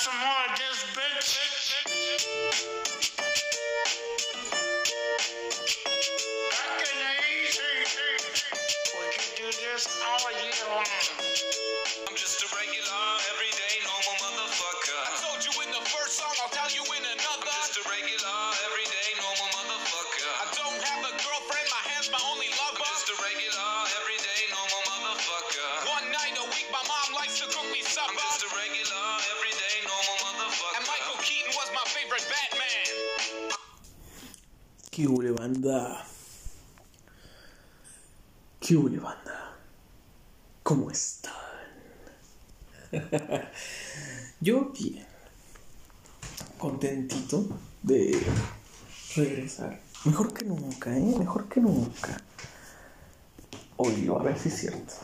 some more ¿Qué hule banda? ¿Qué banda? ¿Cómo están? Yo bien. Contentito de regresar. Mejor que nunca, ¿eh? Mejor que nunca. Oílo, a ver si es cierto.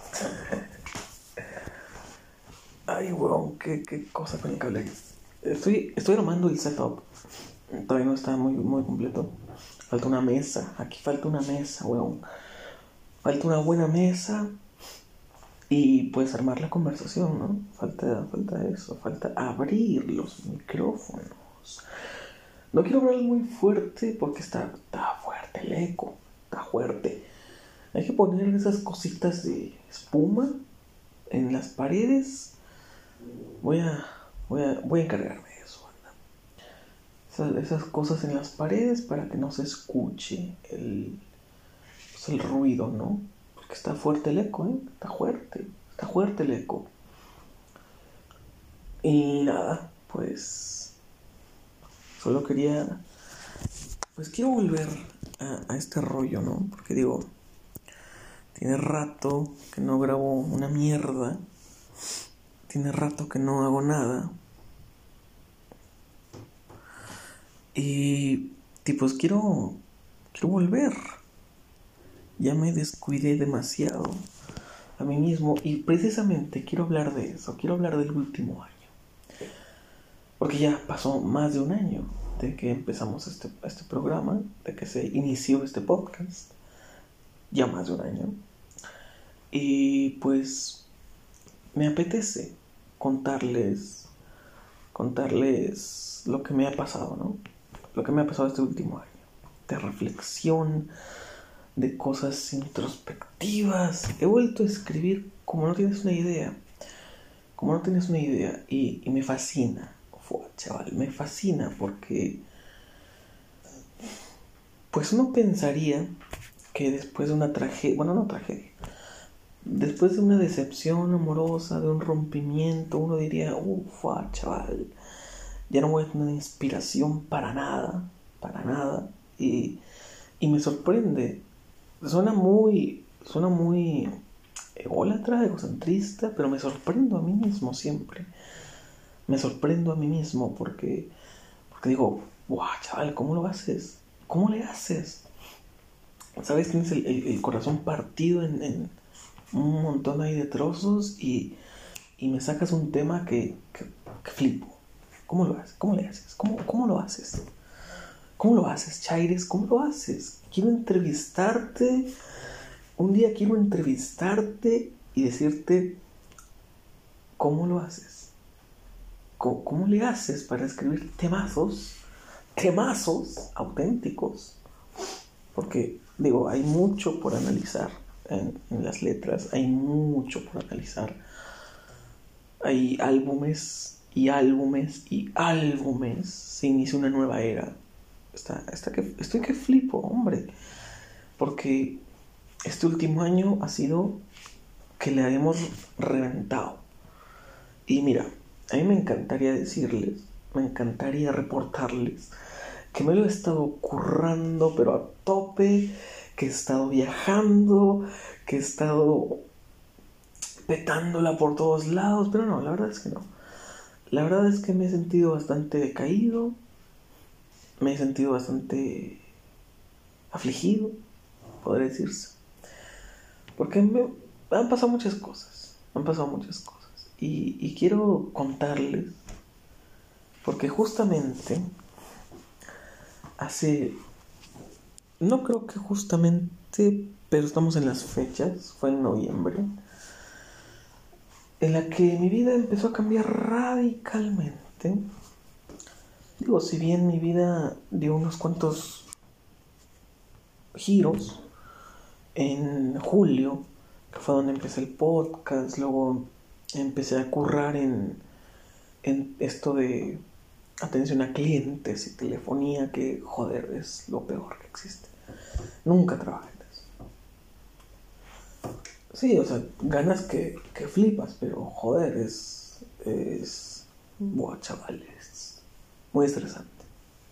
Ay, weón, qué, qué cosa con el cable. Estoy, estoy armando el setup. Todavía no está muy, muy completo. Falta una mesa. Aquí falta una mesa, weón. Falta una buena mesa. Y puedes armar la conversación, ¿no? Falta, falta eso. Falta abrir los micrófonos. No quiero hablar muy fuerte porque está, está fuerte el eco. Está fuerte. Hay que poner esas cositas de espuma en las paredes. Voy a, voy a, voy a encargarme. Esas, cosas en las paredes para que no se escuche el, pues, el ruido, ¿no? Porque está fuerte el eco, ¿eh? Está fuerte, está fuerte el eco. Y nada, pues solo quería, pues quiero volver a este rollo, ¿no? Porque digo, tiene rato que no grabo una mierda. Tiene rato que no hago nada. Y tipos quiero quiero volver. Ya me descuidé demasiado a mí mismo y precisamente quiero hablar de eso, quiero hablar del último año. Porque ya pasó más de un año de que empezamos este, este programa, de que se inició este podcast. Ya más de un año. Y pues me apetece contarles contarles lo que me ha pasado, ¿no? Lo que me ha pasado este último año. De reflexión, de cosas introspectivas. He vuelto a escribir como no tienes una idea. Como no tienes una idea. Y, y me fascina. Fua, chaval, me fascina porque... Pues uno pensaría que después de una tragedia... Bueno, no tragedia. Después de una decepción amorosa, de un rompimiento, uno diría, ufa, chaval, ya no voy a tener inspiración para nada, para nada. Y, y me sorprende. Suena muy, suena muy ególatra, egocentrista, pero me sorprendo a mí mismo siempre. Me sorprendo a mí mismo porque, porque digo, guau, chaval, ¿cómo lo haces? ¿Cómo le haces? ¿Sabes? Tienes el, corazón partido en, en un montón ahí de trozos y, y me sacas un tema que, que, que flipo. ¿Cómo lo haces? ¿Cómo le haces? ¿Cómo, cómo lo haces? ¿Cómo lo haces, Chaires? ¿Cómo lo haces? Quiero entrevistarte. Un día quiero entrevistarte y decirte cómo lo haces. ¿Cómo, cómo le haces para escribir temazos? Temazos auténticos. Porque, digo, hay mucho por analizar en, en las letras, hay mucho por analizar. Hay álbumes y álbumes y álbumes. Se inicia una nueva era. Está, está que, estoy que flipo, hombre. Porque este último año ha sido que le hemos reventado. Y mira, a mí me encantaría decirles, me encantaría reportarles que me lo he estado currando, pero a tope, que he estado viajando, que he estado petándola por todos lados, pero no, la verdad es que no. La verdad es que me he sentido bastante decaído, me he sentido bastante afligido, podría decirse. Porque me han pasado muchas cosas, han pasado muchas cosas. Y, y quiero contarles, porque justamente hace, no creo que justamente, pero estamos en las fechas, fue en noviembre, en la que mi vida empezó a cambiar radicalmente. digo, si bien mi vida dio unos cuantos giros, en julio, que fue donde empecé el podcast, luego empecé a currar en, en esto de atención a clientes y telefonía, que joder, es lo peor que existe. Nunca trabajé. Sí, o sea, ganas que, que flipas, pero joder, es. es. Buah, chaval, es muy estresante.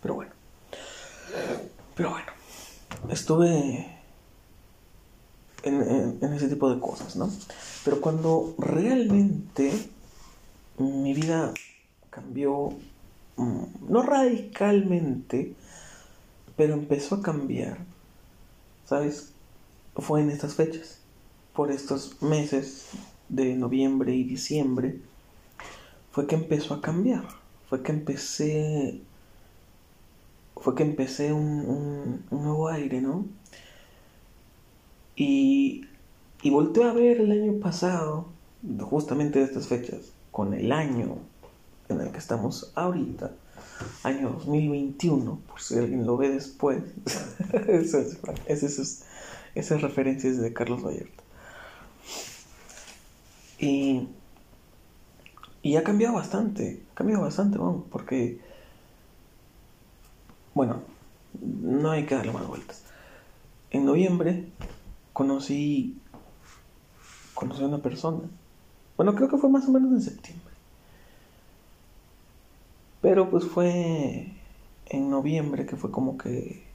Pero bueno. Pero bueno. Estuve en, en- en ese tipo de cosas, ¿no? Pero cuando realmente mi vida cambió, mm, no radicalmente, pero empezó a cambiar, ¿sabes? Fue en estas fechas, por estos meses de noviembre y diciembre, fue que empezó a cambiar, fue que empecé, fue que empecé un, un- nuevo aire, ¿no? Y, y volteé a ver el año pasado, justamente de estas fechas, con el año en el que estamos ahorita, año 2021, por si alguien lo ve después. Esa es, esa es- esa es referencia es de Carlos Vallarta. Y, y ha cambiado bastante, ha cambiado bastante, vamos, porque, bueno, no hay que darle más vueltas. En noviembre conocí, conocí a una persona. Bueno, creo que fue más o menos en septiembre. Pero pues fue en noviembre que fue como que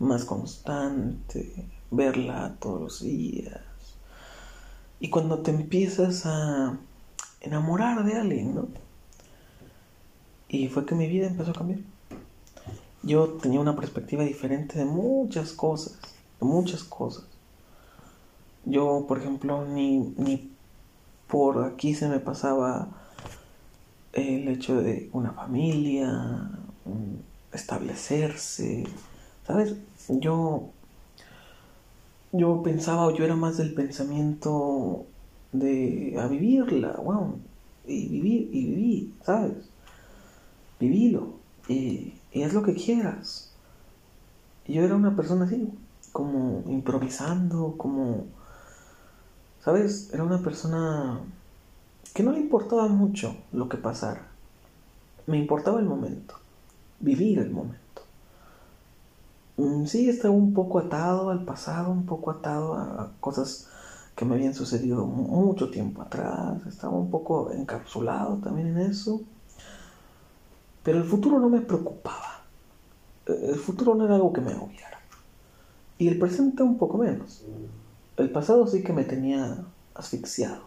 más constante, verla todos los días. Y cuando te empiezas a enamorar de alguien, ¿no? Y fue que mi vida empezó a cambiar. Yo tenía una perspectiva diferente de muchas cosas, de muchas cosas. Yo, por ejemplo, ni, ni por aquí se me pasaba el hecho de una familia, establecerse, ¿sabes? Yo, yo pensaba, yo era más del pensamiento de a vivirla, wow, y vivir, y vivir, ¿sabes? Vivilo, y, y haz lo que quieras. Yo era una persona así, como improvisando, como, ¿sabes? Era una persona que no le importaba mucho lo que pasara. Me importaba el momento, vivir el momento. Mm, Sí, estaba un poco atado al pasado, un poco atado a cosas que me habían sucedido mu- mucho tiempo atrás. Estaba un poco encapsulado también en eso. Pero el futuro no me preocupaba. Eh, El futuro no era algo que me agobiara. Y el presente un poco menos. El pasado sí que me tenía asfixiado.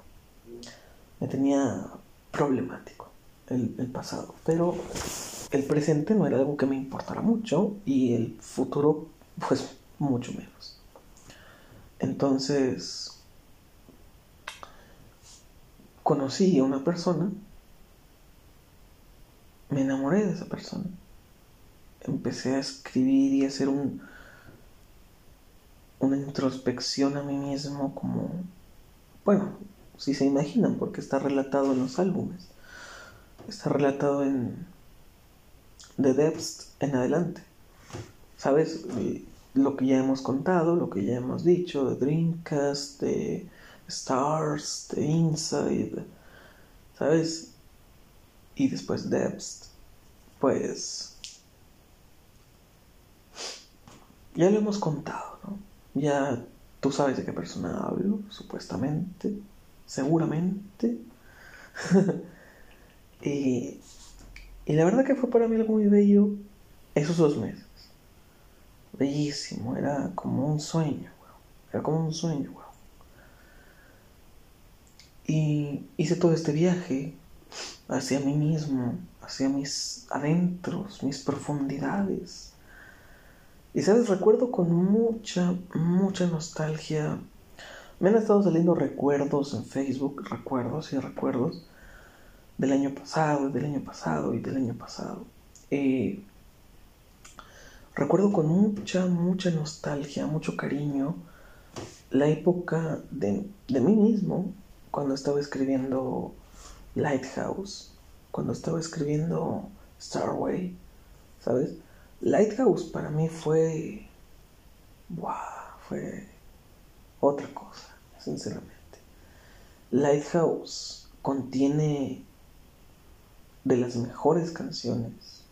Me tenía problemático el, el pasado. Pero el presente no era algo que me importara mucho y el futuro pues mucho menos. Entonces conocí a una persona, me enamoré de esa persona, empecé a escribir y a hacer un, una introspección a mí mismo como, bueno, si se imaginan, porque está relatado en los álbumes, está relatado en The Depths en adelante. ¿Sabes? Lo que ya hemos contado, lo que ya hemos dicho, de Dreamcast, de Stars, de Inside, ¿sabes? Y después Depths, pues ya lo hemos contado, ¿no? Ya tú sabes de qué persona hablo, supuestamente, seguramente. y, y la verdad que fue para mí algo muy bello esos dos meses. Bellísimo, era como un sueño, weón. Era como un sueño, weón. Y hice todo este viaje hacia mí mismo, hacia mis adentros, mis profundidades. Y sabes, recuerdo con mucha, mucha nostalgia. Me han estado saliendo recuerdos en Facebook, recuerdos y recuerdos del año pasado, del año pasado y del año pasado. Eh, recuerdo con mucha, mucha nostalgia, mucho cariño la época de, de mí mismo cuando estaba escribiendo Lighthouse cuando estaba escribiendo Starway, ¿sabes? Lighthouse para mí fue, fue otra cosa, sinceramente. Lighthouse contiene de las mejores canciones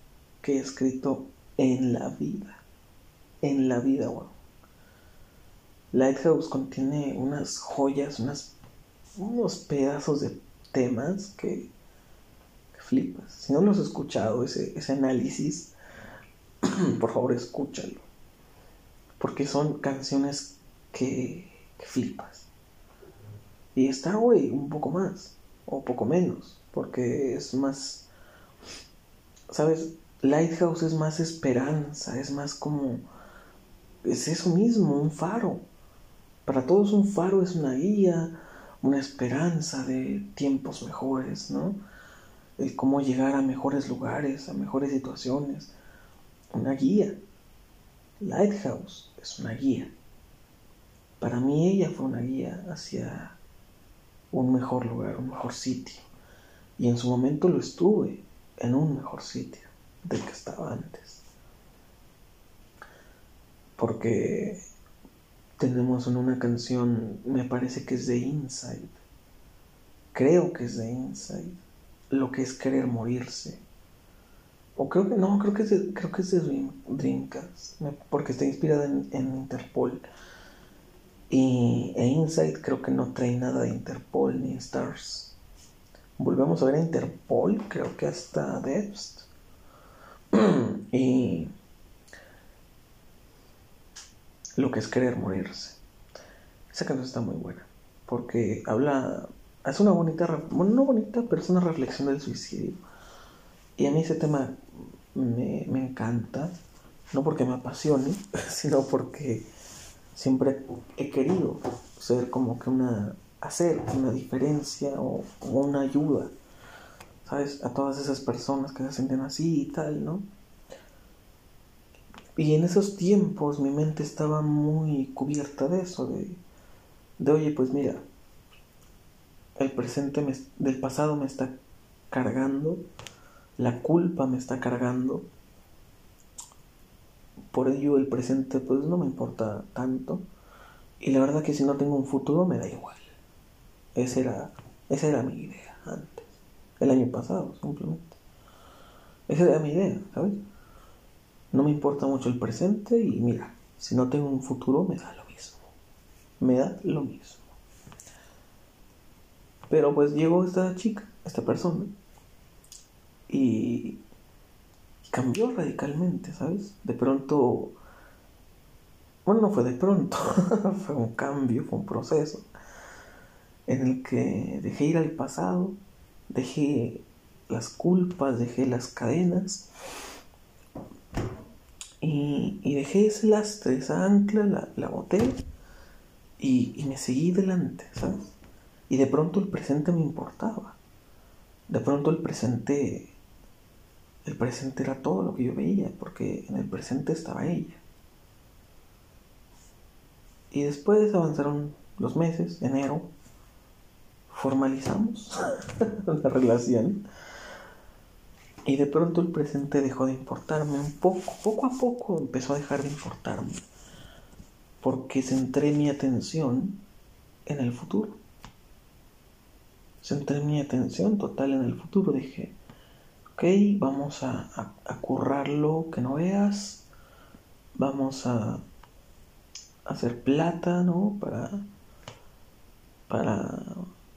que he escrito en la vida. En la vida, wow. Lighthouse contiene unas joyas, unas, unos pedazos de temas que, que flipas. Si no los has escuchado, ese, ese análisis, por favor escúchalo. Porque son canciones que, que flipas. Y Starway un poco más, o poco menos, porque es más, ¿sabes? Lighthouse es más esperanza, es más como, es eso mismo, un faro. Para todos un faro es una guía, una esperanza de tiempos mejores, ¿no? El cómo llegar a mejores lugares, a mejores situaciones. Una guía. Lighthouse es una guía. Para mí ella fue una guía hacia un mejor lugar, un mejor sitio. Y en su momento lo estuve en un mejor sitio del que estaba antes. Porque tenemos en una canción, me parece que es de Inside. Creo que es de Inside. Lo que es querer morirse. O creo que no, creo que es de, creo que es de Dream, Dreamcast. Porque está inspirada en, Interpol. Y e Inside creo que no trae nada de Interpol ni Stars. Volvemos a ver a Interpol, creo que hasta Debst. y lo que es querer morirse. Esa canción está muy buena. Porque habla. Es una bonita. Bueno, no bonita, pero es una reflexión del suicidio. Y a mí ese tema me, me encanta. No porque me apasione, sino porque siempre he querido ser como que una, hacer una diferencia o, una ayuda, ¿sabes? A todas esas personas que se sienten así y tal, ¿no? Y en esos tiempos mi mente estaba muy cubierta de eso, de, de oye, pues mira, el presente del pasado me está cargando, la culpa me está cargando, por ello el presente pues no me importa tanto y la verdad que si no tengo un futuro me da igual esa era esa era mi idea antes. El año pasado simplemente. Esa era mi idea sabes no me importa mucho el presente y mira si no tengo un futuro me da lo mismo. Me da lo mismo. Pero pues llegó esta chica esta persona y cambió radicalmente, ¿sabes? De pronto, bueno, no fue de pronto, fue un cambio, fue un proceso en el que dejé ir al pasado, dejé las culpas, dejé las cadenas y, y dejé ese lastre, esa ancla, la, la boté y, y me seguí delante, ¿sabes? Y de pronto el presente me importaba, de pronto el presente el presente era todo lo que yo veía, porque en el presente estaba ella. Y después avanzaron los meses, enero, formalizamos la relación. Y de pronto el presente dejó de importarme un poco, poco a poco empezó a dejar de importarme. Porque centré mi atención en el futuro. Centré mi atención total en el futuro. Dije, ok, vamos a, a, a, currarlo que no veas, vamos a, hacer plata, ¿no? Para, para,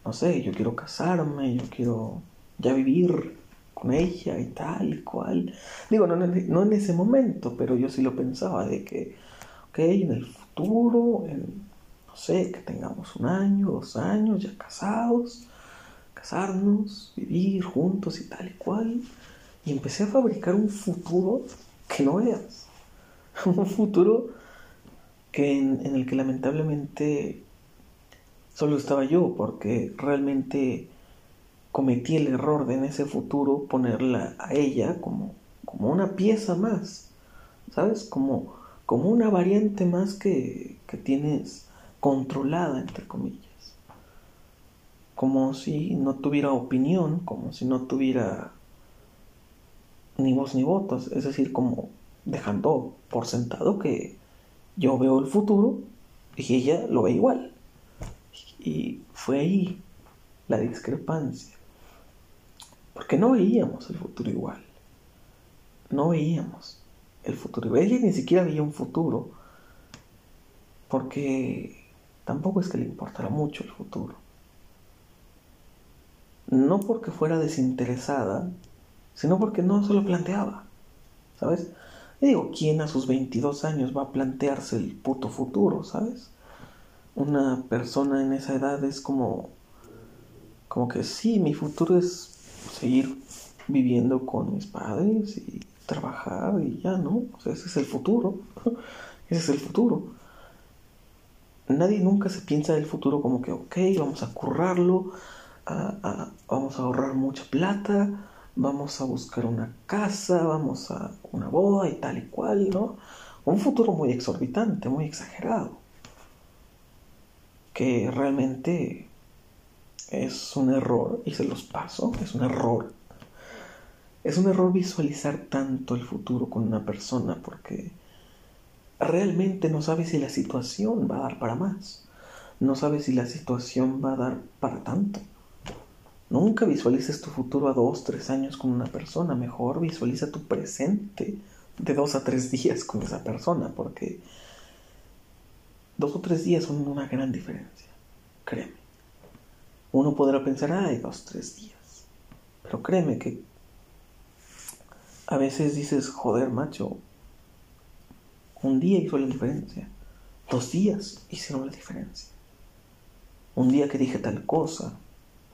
no sé, yo quiero casarme, yo quiero ya vivir con ella y tal y cual. Digo, no, no en ese momento, pero yo sí lo pensaba de que, ok, en el futuro, no sé, que tengamos un año, dos años ya casados casarnos, vivir juntos y tal y cual. Y empecé a fabricar un futuro que no veas. Un futuro que en, el que lamentablemente solo estaba yo, porque realmente cometí el error de en ese futuro ponerla a ella como, como una pieza más, ¿sabes? Como, como una variante más que, que tienes controlada, entre comillas como si no tuviera opinión, como si no tuviera ni voz ni votos, es decir, como dejando por sentado que yo veo el futuro y ella lo ve igual. Y fue ahí la discrepancia. Porque no veíamos el futuro igual. No veíamos el futuro. Ella ni siquiera veía un futuro. Porque tampoco es que le importara mucho el futuro. No porque fuera desinteresada, sino porque no se lo planteaba. ¿Sabes? Y digo, ¿quién a sus 22 años va a plantearse el puto futuro, ¿sabes? Una persona en esa edad es como como que sí, mi futuro es seguir viviendo con mis padres y trabajar y ya, ¿no? Ese es el futuro. ese es el futuro. Nadie nunca se piensa del futuro como que, ok, vamos a currarlo, a- a- vamos a ahorrar mucha plata, vamos a buscar una casa, vamos a una boda y tal y cual, ¿no? Un futuro muy exorbitante, muy exagerado. Que realmente es un error, y se los paso, es un error. Es un error visualizar tanto el futuro con una persona porque realmente no sabes si la situación va a dar para más. No sabes si la situación va a dar para tanto. Nunca visualices tu futuro a dos, tres años con una persona. Mejor visualiza tu presente de dos a tres días con esa persona porque dos o tres días son una gran diferencia. Créeme. Uno podrá pensar, ay, dos, tres días. Pero créeme que a veces dices, joder, macho, un día hizo la diferencia. Dos días hicieron la diferencia. Un día que dije tal cosa.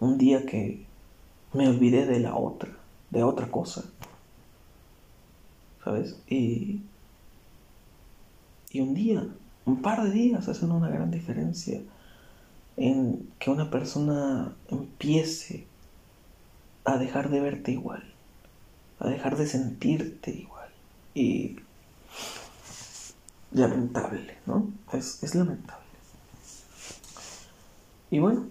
Un día que me olvidé de la otra, de otra cosa. ¿Sabes? Y, y un día, un par de días hacen una gran diferencia en que una persona empiece a dejar de verte igual, a dejar de sentirte igual. Y lamentable, ¿no? Es, es lamentable. Y bueno,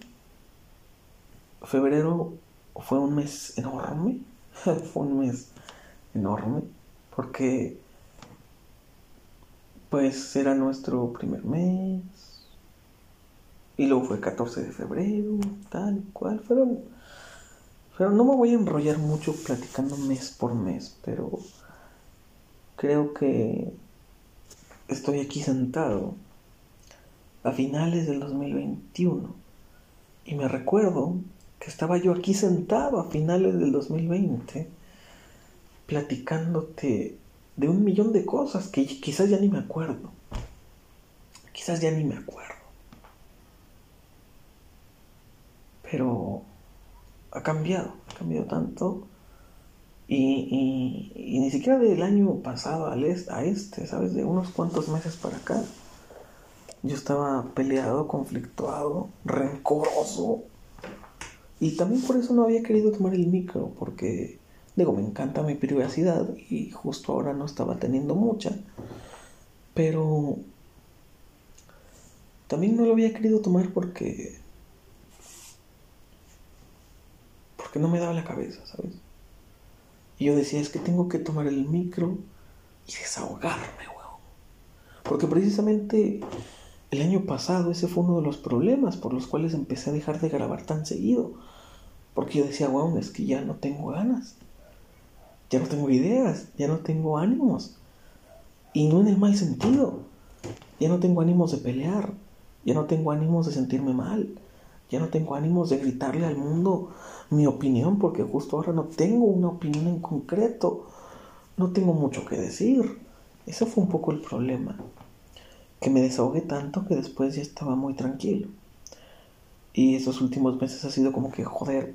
febrero fue un mes enorme, fue un mes enorme, porque pues era nuestro primer mes, y luego fue 14 de febrero, tal y cual. Fueron. Pero no me voy a enrollar mucho platicando mes por mes, pero creo que estoy aquí sentado a finales del 2021 y me recuerdo que estaba yo aquí sentado a finales del 2020 platicándote de un millón de cosas que quizás ya ni me acuerdo. Quizás ya ni me acuerdo. pero ha cambiado, ha cambiado tanto. Y, ni siquiera del año pasado al a este, ¿sabes? De unos cuantos meses para acá. Yo estaba peleado, conflictuado, rencoroso. Y también por eso no había querido tomar el micro, porque, digo, me encanta mi privacidad y justo ahora no estaba teniendo mucha. Pero también no lo había querido tomar porque porque no me daba la cabeza, ¿sabes? Y yo decía, es que tengo que tomar el micro y desahogarme, weón. Porque precisamente el año pasado ese fue uno de los problemas por los cuales empecé a dejar de grabar tan seguido. Porque yo decía, weón, es que ya no tengo ganas. Ya no tengo ideas, ya no tengo ánimos. Y no en el mal sentido. Ya no tengo ánimos de pelear. Ya no tengo ánimos de sentirme mal. Ya no tengo ánimos de gritarle al mundo mi opinión porque justo ahora no tengo una opinión en concreto. No tengo mucho que decir. Ese fue un poco el problema. Que me desahogué tanto que después ya estaba muy tranquilo. Y esos últimos meses ha sido como que, joder,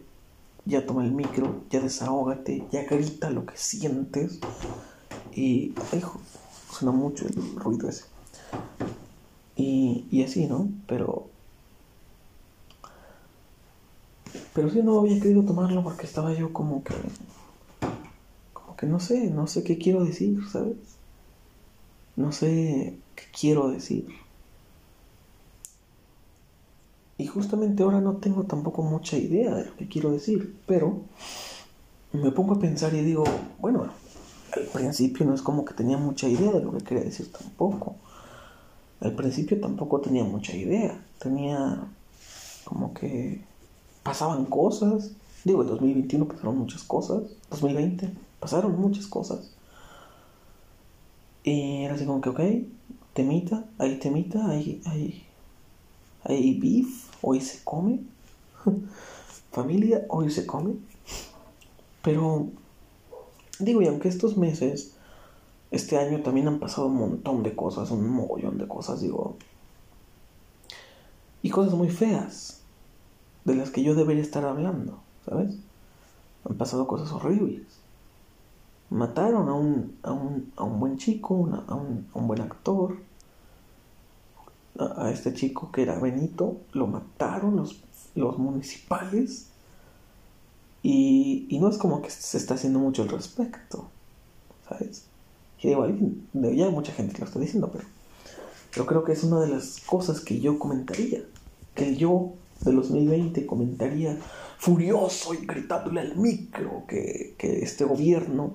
ya toma el micro, ya desahógate, ya grita lo que sientes. Y, ay, suena mucho el ruido ese. Y, y así, ¿no? Pero Pero sí no había querido tomarlo porque estaba yo como que. Como que no sé, no sé qué quiero decir, ¿sabes? No sé qué quiero decir. Y justamente ahora no tengo tampoco mucha idea de lo que quiero decir, pero me pongo a pensar y digo, bueno, al principio no es como que tenía mucha idea de lo que quería decir tampoco. Al principio tampoco tenía mucha idea. Tenía como que pasaban cosas. Digo, en 2021 pasaron muchas cosas. 2020 pasaron muchas cosas. Y era así como que, ok, temita, hay temita, hay, hay, hay beef, hoy se come. Familia, hoy se come. Pero, digo, y aunque estos meses, este año también han pasado un montón de cosas, un mogollón de cosas, digo. Y cosas muy feas, de las que yo debería estar hablando, ¿sabes? Han pasado cosas horribles. Mataron a un, a un, a un buen chico, a, un, a un buen actor. A, este chico que era Benito, lo mataron los, los municipales. Y, y no es como que se está haciendo mucho al respecto, ¿sabes? Y digo, mucha gente lo está diciendo, pero yo creo que es una de las cosas que yo comentaría. Que yo de 2020 comentaría furioso y gritándole al micro que, que este gobierno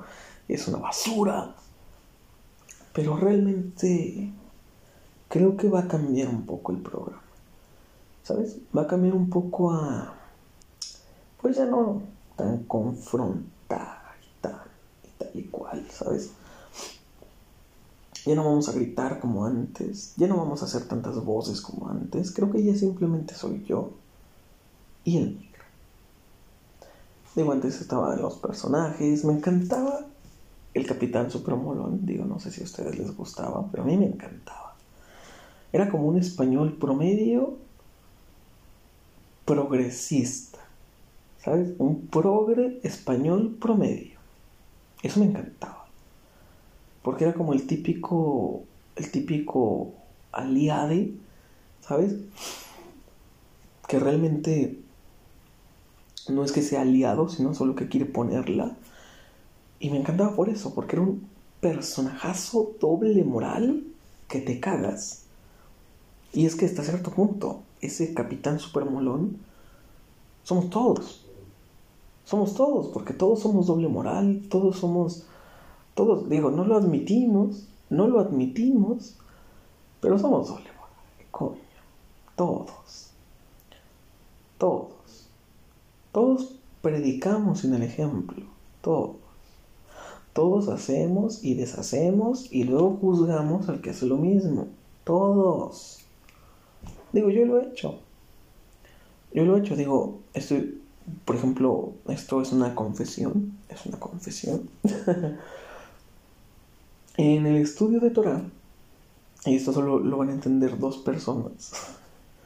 es una basura. Pero realmente creo que va a cambiar un poco el programa. ¿Sabes? Va a cambiar un poco a... Pues ya no tan confrontar y tal y tal y cual, ¿sabes? Ya no vamos a gritar como antes, ya no vamos a hacer tantas voces como antes. Creo que ya simplemente soy yo y el micro. Digo, antes estaban los personajes, me encantaba el Capitán Supermolón, digo, no sé si a ustedes les gustaba, pero a mí me encantaba. Era como un español promedio progresista, ¿sabes? Un progre español promedio. Eso me encantaba. Porque era como el típico, el típico aliade, ¿sabes? Que realmente no es que sea aliado, sino solo que quiere ponerla. Y me encantaba por eso, porque era un personajazo doble moral que te cagas. Y es que hasta cierto punto, ese capitán supermolón somos todos. Somos todos, porque todos somos doble moral, todos somos, todos, digo, no lo admitimos, no lo admitimos, pero somos doble moral, coño. Todos. Todos. Todos predicamos en el ejemplo, todos. Todos hacemos y deshacemos y luego juzgamos al que hace lo mismo. Todos. Digo, yo lo he hecho. Yo lo he hecho, digo, estoy, por ejemplo, esto es una confesión, es una confesión. en el estudio de Torah, y esto solo lo van a entender dos personas,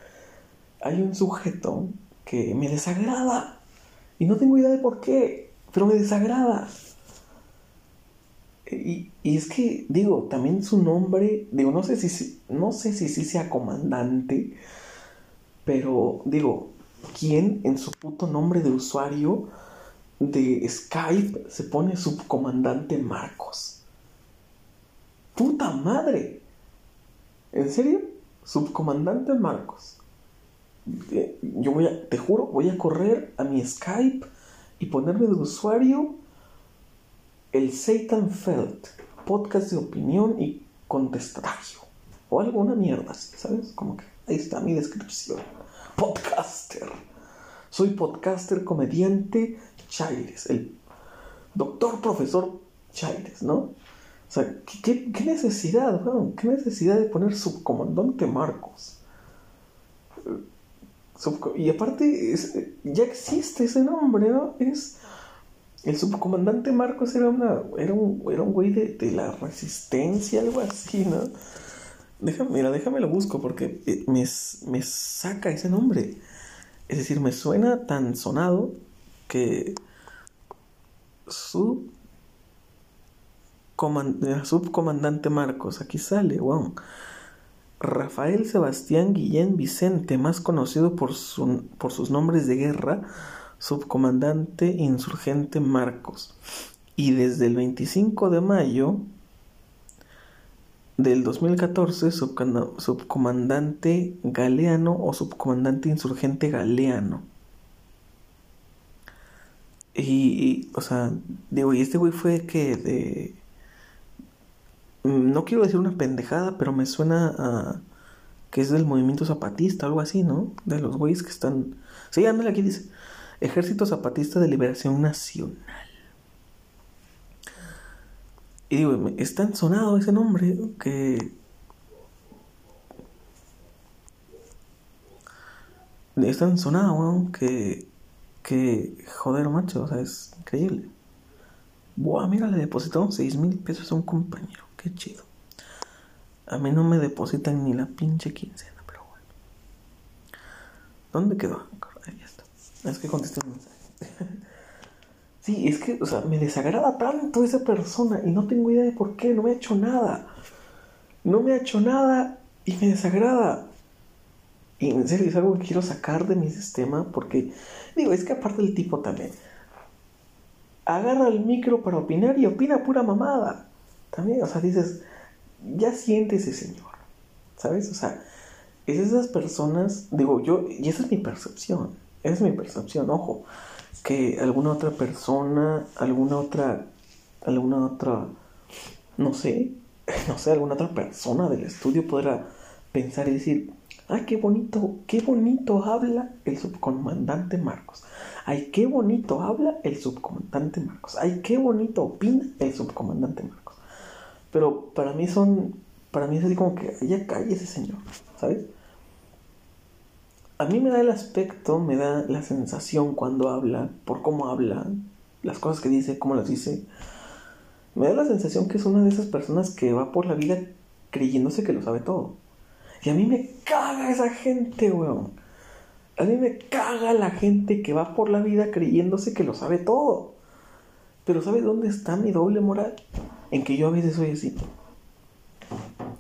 hay un sujeto que me desagrada y no tengo idea de por qué, pero me desagrada. Y, es que, digo, también su nombre, digo, no sé si, no sé si sí sea comandante, pero digo, ¿quién en su puto nombre de usuario de Skype se pone subcomandante Marcos? ¡Puta madre! ¿En serio? Subcomandante Marcos. Yo voy a, te juro, voy a correr a mi Skype y ponerme de usuario el Seitanfeld, podcast de opinión y contestatario. O alguna mierda así, ¿sabes? Como que ahí está mi descripción. Podcaster. Soy podcaster, comediante, Chaires. El doctor, profesor Chaires, ¿no? O sea, ¿qué, necesidad, ¿no? ¿Qué necesidad de poner subcomandante Marcos? Subco y aparte, es, ya existe ese nombre, ¿no? Es el subcomandante Marcos era, una, era, un, era un güey de, de, la resistencia, algo así, ¿no? Mira, déjame lo busco porque me, me saca ese nombre. Es decir, me suena tan sonado que sub, comand, subcomandante Marcos, aquí sale, wow. Rafael Sebastián Guillén Vicente, más conocido por, su, por sus nombres de guerra, subcomandante insurgente Marcos. Y desde el 25 de mayo del 2014, subcana- subcomandante Galeano o subcomandante insurgente Galeano. Y, y, o sea, digo, y este güey fue que de... mm, No quiero decir una pendejada, pero me suena a que es del movimiento zapatista, algo así, ¿no? De los güeyes que están... Sí, ándale, aquí dice. Ejército Zapatista de Liberación Nacional. Y digo, es tan sonado ese nombre que... Es tan sonado, weón, que... Que... Joder, macho, o sea, es increíble. Buah, mira, le depositaron 6 mil pesos a un compañero. Qué chido. A mí no me depositan ni la pinche quincena, pero bueno. ¿Dónde quedó? Es que contesté un mensaje. sí, es que, o sea, me desagrada tanto esa persona y no tengo idea de por qué. No me ha hecho nada. No me ha hecho nada y me desagrada. Y en serio, es algo que quiero sacar de mi sistema porque, digo, es que aparte el tipo también agarra el micro para opinar y opina pura mamada. También, o sea, dices, ya siente ese señor, ¿sabes? O sea, es esas personas, digo yo, y esa es mi percepción, es mi percepción, ojo, que alguna otra persona, alguna otra, alguna otra, no sé, no sé, alguna otra persona del estudio podrá pensar y decir, ay, qué bonito, qué bonito habla el subcomandante Marcos. Ay, qué bonito habla el subcomandante Marcos. Ay, qué bonito opina el subcomandante Marcos. Pero para mí son, para mí es así como que ya calle ese señor, ¿sabes? A mí me da el aspecto, me da la sensación cuando habla, por cómo habla, las cosas que dice, cómo las dice. Me da la sensación que es una de esas personas que va por la vida creyéndose que lo sabe todo. Y a mí me caga esa gente, weón. A mí me caga la gente que va por la vida creyéndose que lo sabe todo. Pero ¿sabes dónde está mi doble moral? En que yo a veces soy así.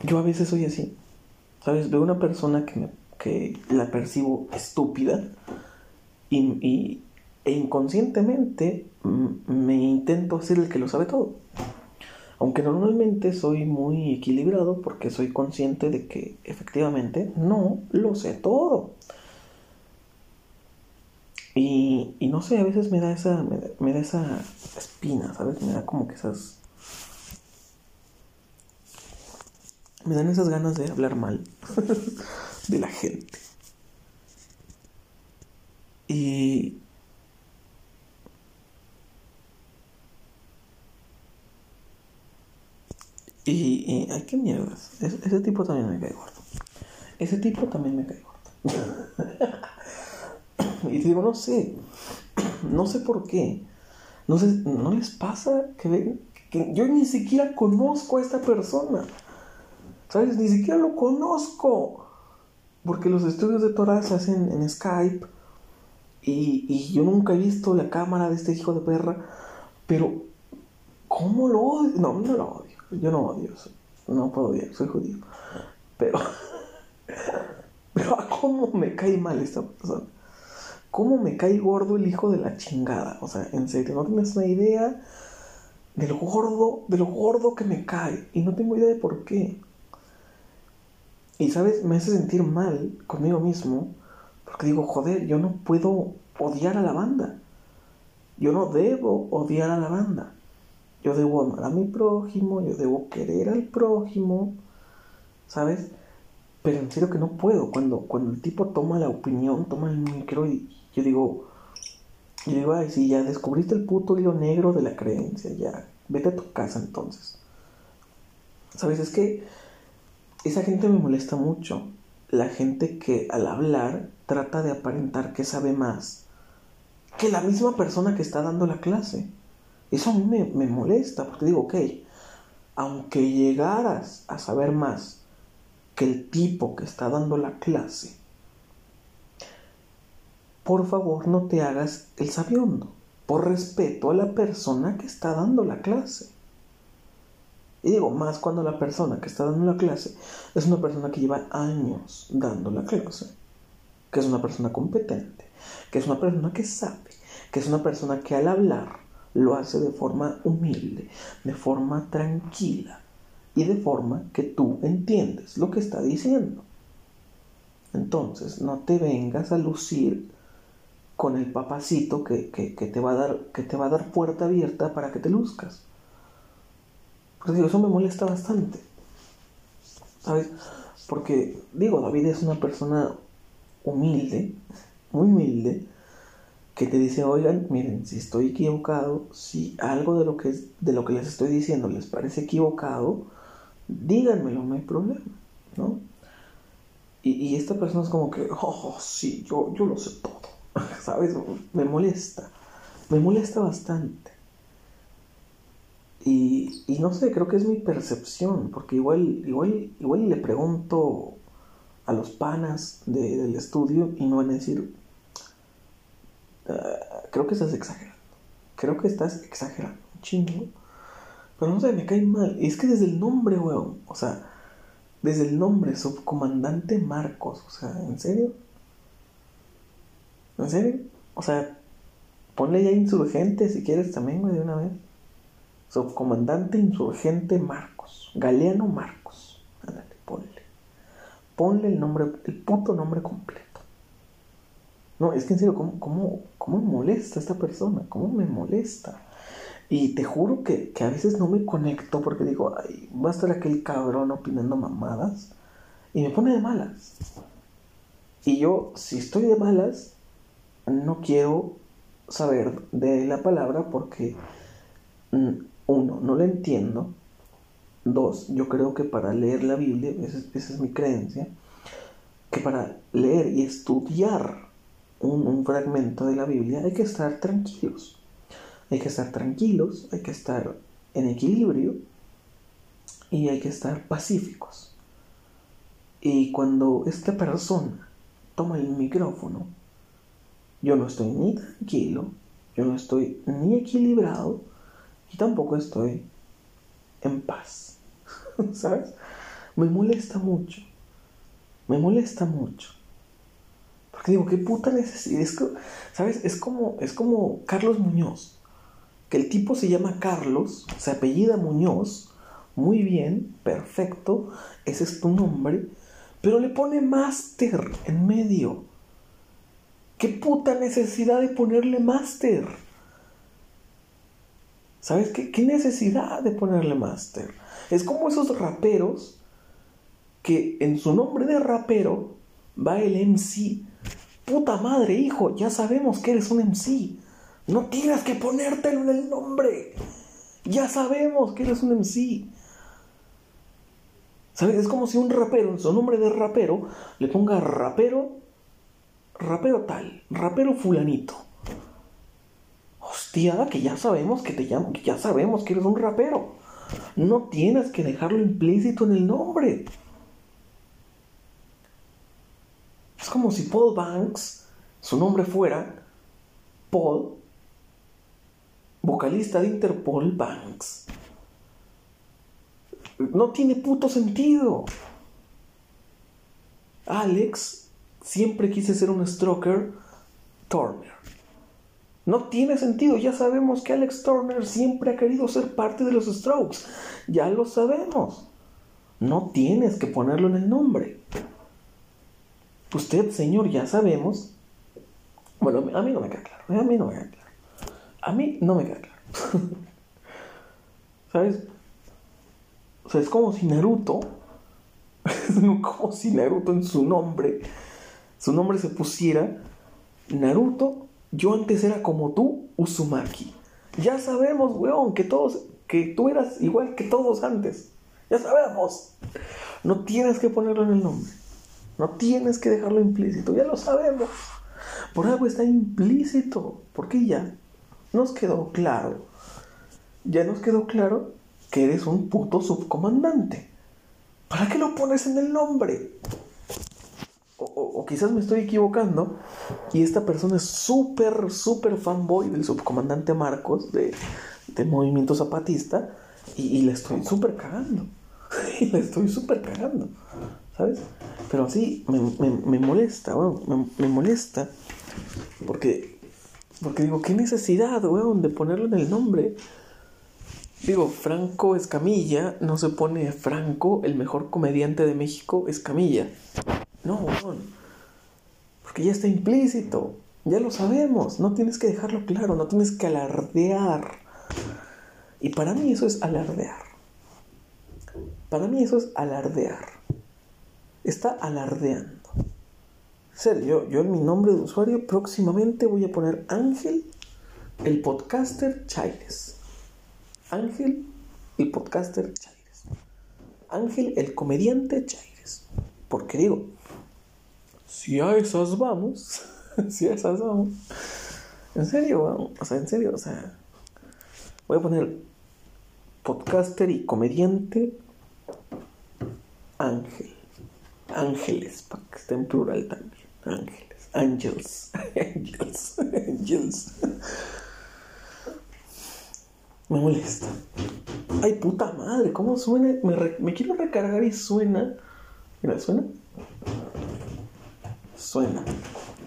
Yo a veces soy así. ¿Sabes? Veo una persona que, me, que la percibo estúpida y, y- e inconscientemente me intento hacer el que lo sabe todo. Aunque normalmente soy muy equilibrado porque soy consciente de que efectivamente no lo sé todo. Y, y no sé, a veces me da esa, me me da esa espina, ¿sabes? Me da como que esas... Me dan esas ganas de hablar mal de la gente. Y... Y, y ay, qué mierdas. Es- ese tipo también me cae gordo. Ese tipo también me cae gordo. y te digo, no sé. No sé por qué. No sé, ¿no les pasa que, ven- que yo ni siquiera conozco a esta persona? ¿Sabes? Ni siquiera lo conozco. Porque los estudios de Torah se hacen en Skype. Y, y yo nunca he visto la cámara de este hijo de perra. Pero, ¿cómo lo odio? No, no lo odio. Yo no odio. No puedo odiar, soy judío. Pero, pero ¿a ¿cómo me cae mal esta persona? ¿Cómo me cae gordo el hijo de la chingada? O sea, en serio, no tienes una idea de lo gordo, de lo gordo que me cae. Y no tengo idea de por qué. Y sabes, me hace sentir mal conmigo mismo. Porque digo, joder, yo no puedo odiar a la banda. Yo no debo odiar a la banda. Yo debo amar a mi prójimo, yo debo querer al prójimo, ¿sabes? Pero en serio que no puedo. Cuando, cuando el tipo toma la opinión, toma el micro y yo digo, yo digo, ay, sí, ya descubriste el puto hilo negro de la creencia, ya, vete a tu casa entonces. ¿Sabes? Es que esa gente me molesta mucho. La gente que al hablar trata de aparentar que sabe más que la misma persona que está dando la clase. Eso a mí me, me molesta, porque digo, ok, aunque llegaras a saber más que el tipo que está dando la clase, por favor no te hagas el sabiondo, por respeto a la persona que está dando la clase. Y digo, más cuando la persona que está dando la clase es una persona que lleva años dando la clase, que es una persona competente, que es una persona que sabe, que es una persona que al hablar lo hace de forma humilde, de forma tranquila, y de forma que tú entiendes lo que está diciendo. Entonces, no te vengas a lucir con el papacito que, que- que te va a dar, que te va a dar puerta abierta para que te luzcas. Porque digo, eso me molesta bastante. ¿Sabes? Porque, digo, David es una persona humilde, muy humilde, que te dice, oigan, miren, si estoy equivocado, si algo de lo que, de lo que les estoy diciendo les parece equivocado, díganmelo, no hay problema, ¿no? Y, y esta persona es como que, oh, sí, yo, yo lo sé todo, ¿sabes? Me molesta, me molesta bastante. Y, no sé, creo que es mi percepción, porque igual, igual, igual le pregunto a los panas de- del estudio y me van a decir, "Ah, creo que estás exagerando, creo que estás exagerando, un chingo. Pero no sé, me cae mal. Y es que desde el nombre, weón, o sea, desde el nombre, subcomandante Marcos, o sea, ¿en serio? ¿En serio? O sea, ponle ya insurgente si quieres también, güey, de una vez. Subcomandante insurgente Marcos. Galeano Marcos. Ándale, ponle. Ponle el nombre, el puto nombre completo. No, es que en serio, ¿cómo, cómo, cómo me molesta esta persona? ¿Cómo me molesta? Y te juro que, que a veces no me conecto porque digo, ay, va a estar aquel cabrón opinando mamadas. Y me pone de malas. Y yo, si estoy de malas, no quiero saber de la palabra porque, mm, uno, no la entiendo. Dos, yo creo que para leer la Biblia, esa es, mi creencia, que para leer y estudiar un, un fragmento de la Biblia hay que estar tranquilos. Hay que estar tranquilos, hay que estar en equilibrio y hay que estar pacíficos. Y cuando esta persona toma el micrófono, yo no estoy ni tranquilo, yo no estoy ni equilibrado y tampoco estoy en paz. ¿Sabes? Me molesta mucho. Me molesta mucho. Porque digo, qué puta necesidad. Es que, ¿Sabes? Es como, es como Carlos Muñoz. Que el tipo se llama Carlos, se apellida Muñoz. Muy bien, perfecto. Ese es tu nombre. Pero le pone máster en medio. ¿Qué puta necesidad de ponerle máster? ¿Sabes qué? ¿Qué necesidad de ponerle máster? Es como esos raperos que en su nombre de rapero va el MC. Puta madre, hijo, ya sabemos que eres un MC. No tienes que ponértelo en el nombre. Ya sabemos que eres un MC. ¿Sabes? Es como si un rapero en su nombre de rapero le ponga rapero, rapero tal, rapero fulanito. Que ya sabemos que te llamo, que ya sabemos que eres un rapero. No tienes que dejarlo implícito en el nombre. Es como si Paul Banks, su nombre fuera Paul, vocalista de Interpol Banks. No tiene puto sentido. Alex siempre quise ser un stroker Turner. No tiene sentido, ya sabemos que Alex Turner siempre ha querido ser parte de los Strokes. Ya lo sabemos. No tienes que ponerlo en el nombre. Usted, señor, ya sabemos. Bueno, a mí no me queda claro. A mí no me queda claro. A mí no me queda claro. ¿Sabes? O sea, es como si Naruto. Es como si Naruto en su nombre. Su nombre se pusiera. Naruto, yo antes era como tú, Uzumaki. Ya sabemos, weón, que todos. Que tú eras igual que todos antes. Ya sabemos. No tienes que ponerlo en el nombre. No tienes que dejarlo implícito, ya lo sabemos. Por algo está implícito, porque ya nos quedó claro. Ya nos quedó claro que eres un puto subcomandante. ¿Para qué lo pones en el nombre? O, o- quizás me estoy equivocando y esta persona es súper, súper fanboy del subcomandante Marcos de, Movimiento Zapatista y, y le estoy súper cagando. y le estoy súper cagando, ¿sabes? Pero sí, me, me- me molesta, weón, me, me molesta porque, porque digo, ¿qué necesidad, weón, de ponerlo en el nombre? Digo, Franco Escamilla no se pone Franco, el mejor comediante de México, Escamilla. No. Porque ya está implícito. Ya lo sabemos. No tienes que dejarlo claro. No tienes que alardear. Y para mí eso es alardear. Para mí eso es alardear. Está alardeando. Serio, yo, en mi nombre de usuario próximamente voy a poner Ángel, el podcaster Chaires. Ángel, el podcaster Chaires. Ángel, el comediante Chaires. Porque digo, si a esas vamos, si a esas vamos, en serio, weón, o sea, en serio, o sea, voy a poner podcaster y comediante Ángel. Ángeles, para que esté en plural también. Ángeles. Angels. Angels. Angels. Me molesta. Ay, puta madre, ¿cómo suena? Me, me quiero recargar y suena. Mira, ¿suena? Suena.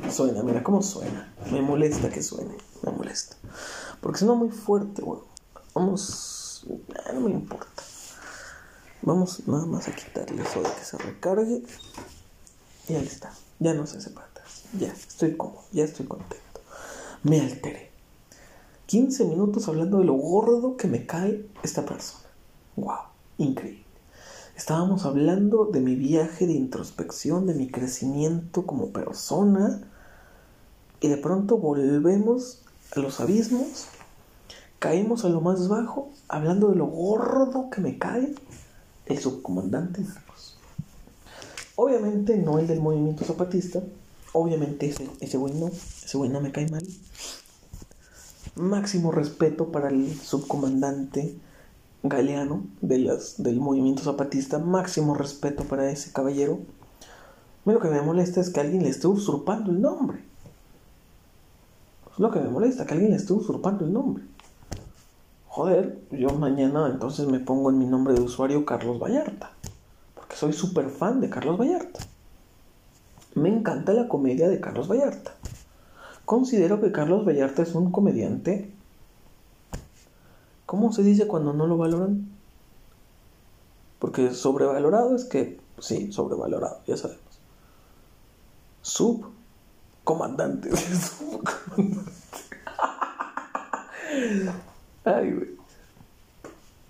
Suena, mira cómo suena. Me molesta que suene. Me molesta. Porque suena muy fuerte, weón. Vamos. no me importa. Vamos nada más a quitarle eso de que se recargue. Y ahí está. Ya no se hace atrás. Ya, estoy cómodo. Ya estoy contento. Me alteré. 15 minutos hablando de lo gordo que me cae esta persona. Wow, increíble. Estábamos hablando de mi viaje de introspección, de mi crecimiento como persona. Y de pronto volvemos a los abismos. Caemos a lo más bajo, hablando de lo gordo que me cae el subcomandante Marcos. Obviamente no el del movimiento zapatista. Obviamente ese, ese güey no. Ese güey no me cae mal. Máximo respeto para el subcomandante Galeano de las, del movimiento zapatista. Máximo respeto para ese caballero. A Lo que me molesta es que alguien le esté usurpando el nombre. Es lo que me molesta, que alguien le esté usurpando el nombre. Joder, yo mañana entonces me pongo en mi nombre de usuario Carlos Vallarta. Porque soy súper fan de Carlos Vallarta. Me encanta la comedia de Carlos Vallarta. Considero que Carlos Vallarta es un comediante. ¿Cómo se dice cuando no lo valoran? Porque sobrevalorado es que, sí, sobrevalorado, ya sabemos. Subcomandante. Subcomandante. Ay, güey.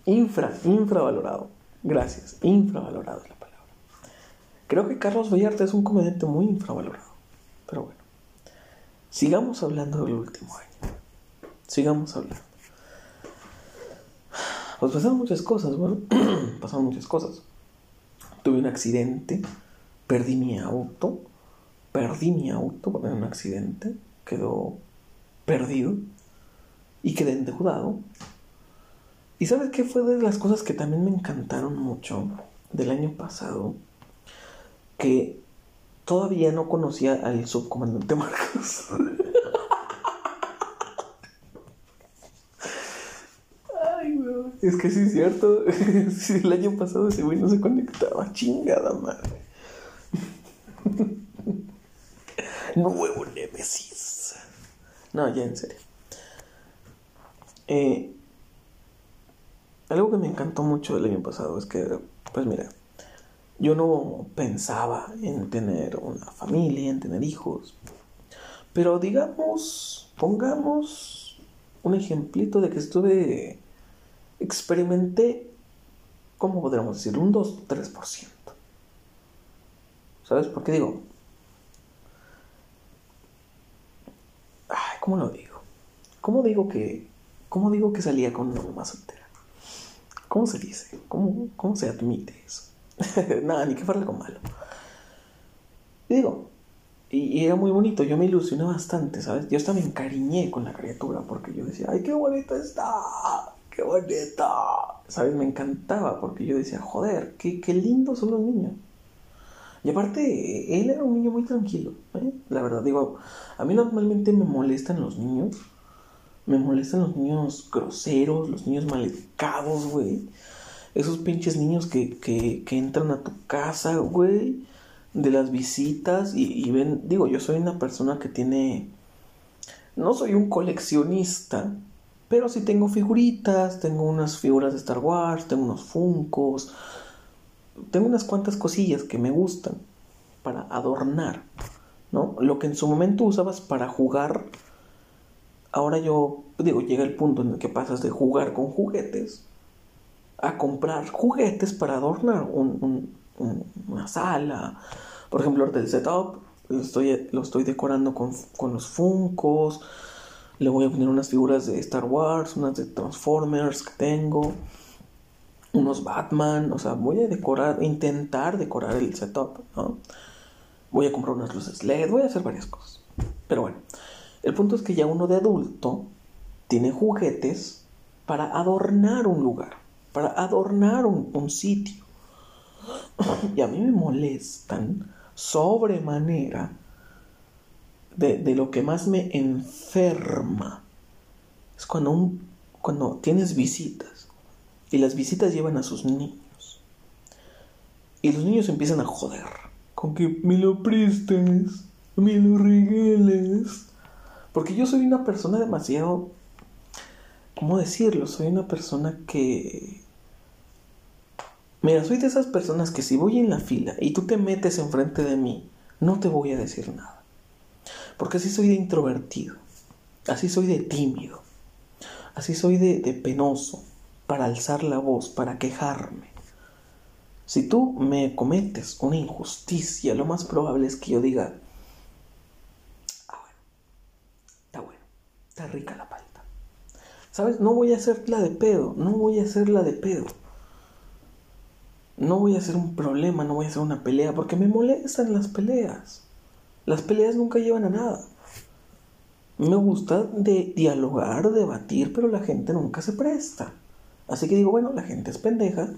Infra, infravalorado. Gracias, infravalorado es la palabra. Creo que Carlos Vallarta es un comediante muy infravalorado. Pero bueno. Sigamos hablando del último año. Sigamos hablando. Pues pasaron muchas cosas, bueno. pasaron muchas cosas. Tuve un accidente. Perdí mi auto. Perdí mi auto por un accidente. Quedó perdido. Y quedé endeudado. ¿Y sabes qué fue de las cosas que también me encantaron mucho del año pasado? Que todavía no conocía al subcomandante Marcos. Ay, weón. Es que sí es cierto. Sí, el año pasado ese güey no se conectaba. Chingada madre. Nuevo Nemesis. No, ya en serio. Eh, algo que me encantó mucho del año pasado es que, pues mira, yo no pensaba en tener una familia, en tener hijos. Pero digamos, pongamos un ejemplito de que estuve, experimenté, ¿cómo podríamos decir? Un 2-3%. ¿Sabes por qué digo? ¿cómo lo digo? ¿Cómo digo que, cómo digo que salía con una mamá soltera? ¿Cómo se dice? ¿Cómo, cómo se admite eso? Nada, ni que fuera algo malo. Y digo, y, era muy bonito, yo me ilusioné bastante, ¿sabes? Yo hasta me encariñé con la criatura porque yo decía, ¡ay, qué bonita está! ¡Qué bonita! ¿Sabes? Me encantaba porque yo decía, joder, qué, qué lindos son los niños. Y aparte, él era un niño muy tranquilo, ¿eh? La verdad, digo, a mí normalmente me molestan los niños. Me molestan los niños groseros, los niños maleducados, güey. Esos pinches niños que, que, que entran a tu casa, güey, de las visitas y, y ven, digo, yo soy una persona que tiene, no soy un coleccionista, Pero sí tengo figuritas, tengo unas figuras de Star Wars, tengo unos Funkos, tengo unas cuantas cosillas que me gustan para adornar, ¿no? Lo que en su momento usabas para jugar, ahora yo digo, llega el punto en el que pasas de jugar con juguetes a comprar juguetes para adornar un- un- un- una sala. Por ejemplo, el setup lo estoy, lo estoy decorando con, con los Funkos. Le voy a poner unas figuras de Star Wars, unas de Transformers que tengo, unos Batman. O sea, voy a decorar, intentar decorar el setup, ¿no? Voy a comprar unas luces LED, voy a hacer varias cosas. Pero bueno, el punto es que ya uno de adulto tiene juguetes para adornar un lugar, para adornar un, un sitio. Y a mí me molestan sobremanera de, de lo que más me enferma. Es cuando, un, cuando tienes visitas y las visitas llevan a sus niños. Y los niños empiezan a joder con que me lo prestes, me lo regales. Porque yo soy una persona demasiado ¿cómo decirlo? Soy una persona que... Mira, soy de esas personas que si voy en la fila y tú te metes enfrente de mí, no te voy a decir nada. Porque así soy de introvertido, así soy de tímido, así soy de, de penoso para alzar la voz, para quejarme. Si tú me cometes una injusticia, lo más probable es que yo diga, ah, bueno, está bueno, está rica la palta. ¿Sabes? No voy a hacerla de pedo, no voy a hacerla de pedo. No voy a hacer un problema, no voy a hacer una pelea, porque me molestan las peleas. Las peleas nunca llevan a nada. Me gusta de dialogar, debatir, pero la gente nunca se presta. Así que digo, bueno, la gente es pendeja.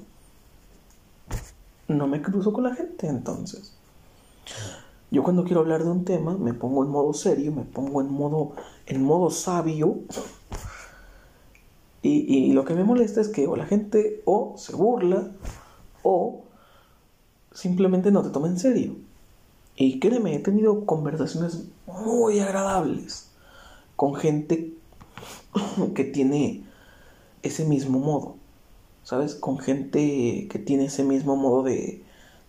No me cruzo con la gente entonces. Yo cuando quiero hablar de un tema me pongo en modo serio, me pongo en modo en modo sabio. Y, y lo que me molesta es que o la gente o se burla o simplemente no te toma en serio. Y créeme, he tenido conversaciones muy agradables con gente que tiene ese mismo modo, ¿sabes? Con gente que tiene ese mismo modo de,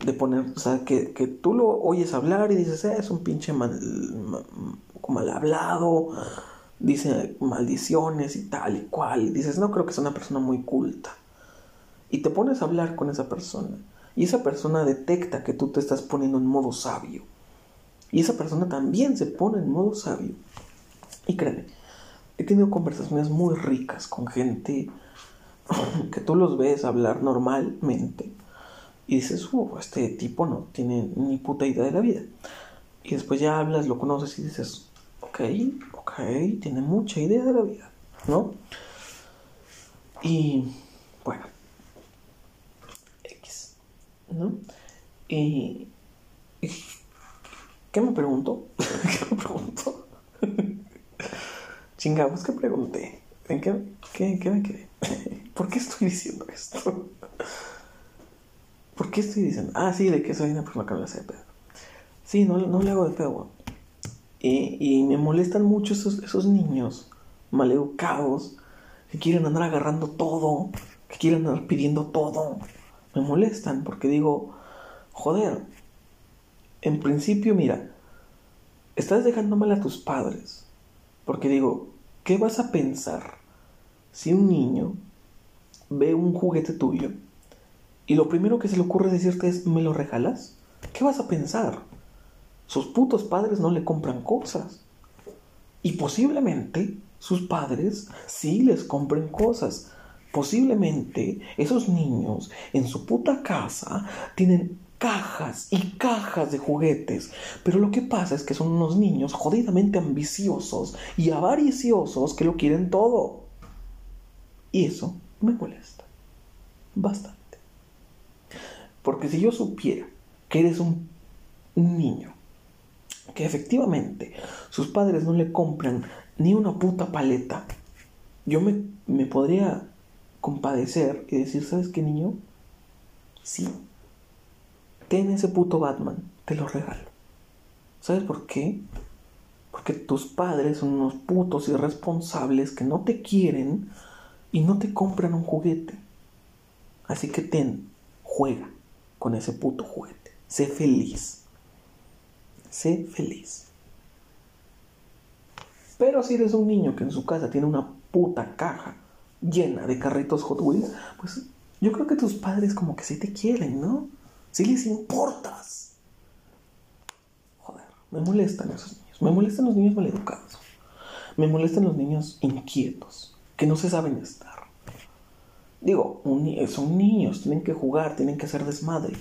de poner, o sea, que, que tú lo oyes hablar y dices, eh, es un pinche mal, mal, mal hablado, dice maldiciones y tal y cual, y dices, no creo que sea una persona muy culta. Y te pones a hablar con esa persona. Y esa persona detecta que tú te estás poniendo en modo sabio. Y esa persona también se pone en modo sabio. Y créeme, he tenido conversaciones muy ricas con gente que tú los ves hablar normalmente. Y dices, uh, este tipo no tiene ni puta idea de la vida. Y después ya hablas, lo conoces y dices, ok, ok, tiene mucha idea de la vida, ¿no? Y bueno, X, ¿no? Y, ¿qué me pregunto? ¿Qué me pregunto? Chingados, ¿qué pregunté? ¿En qué, qué, qué me quedé? ¿Por qué estoy diciendo esto? ¿Por qué estoy diciendo? Ah, sí, de que soy una persona que no le hace de pedo. Sí, no, no le hago de pedo. Y, y me molestan mucho esos, esos niños maleducados que quieren andar agarrando todo, que quieren andar pidiendo todo. Me molestan porque digo, joder, en principio, mira, estás dejando mal a tus padres. Porque digo, ¿qué vas a pensar si un niño ve un juguete tuyo y lo primero que se le ocurre decirte es, ¿me lo regalas? ¿Qué vas a pensar? Sus putos padres no le compran cosas. Y posiblemente sus padres sí les compren cosas. Posiblemente esos niños en su puta casa tienen cajas y cajas de juguetes. Pero lo que pasa es que son unos niños jodidamente ambiciosos y avariciosos que lo quieren todo. Y eso me molesta. Bastante. Porque si yo supiera que eres un, niño que efectivamente sus padres no le compran ni una puta paleta, yo me, me podría compadecer y decir, ¿sabes qué niño? Sí, ten ese puto Batman, te lo regalo. ¿Sabes por qué? Porque tus padres son unos putos irresponsables que no te quieren y no te compran un juguete. Así que ten, juega con ese puto juguete. Sé feliz. Sé feliz. Pero si eres un niño que en su casa tiene una puta caja llena de carritos Hot Wheels, pues yo creo que tus padres como que sí te quieren, ¿no? Sí les importas. Joder, me molestan esos niños. Me molestan los niños maleducados. Me molestan los niños inquietos, que no se saben estar. Digo, un son niños, tienen que jugar, tienen que hacer desmadre.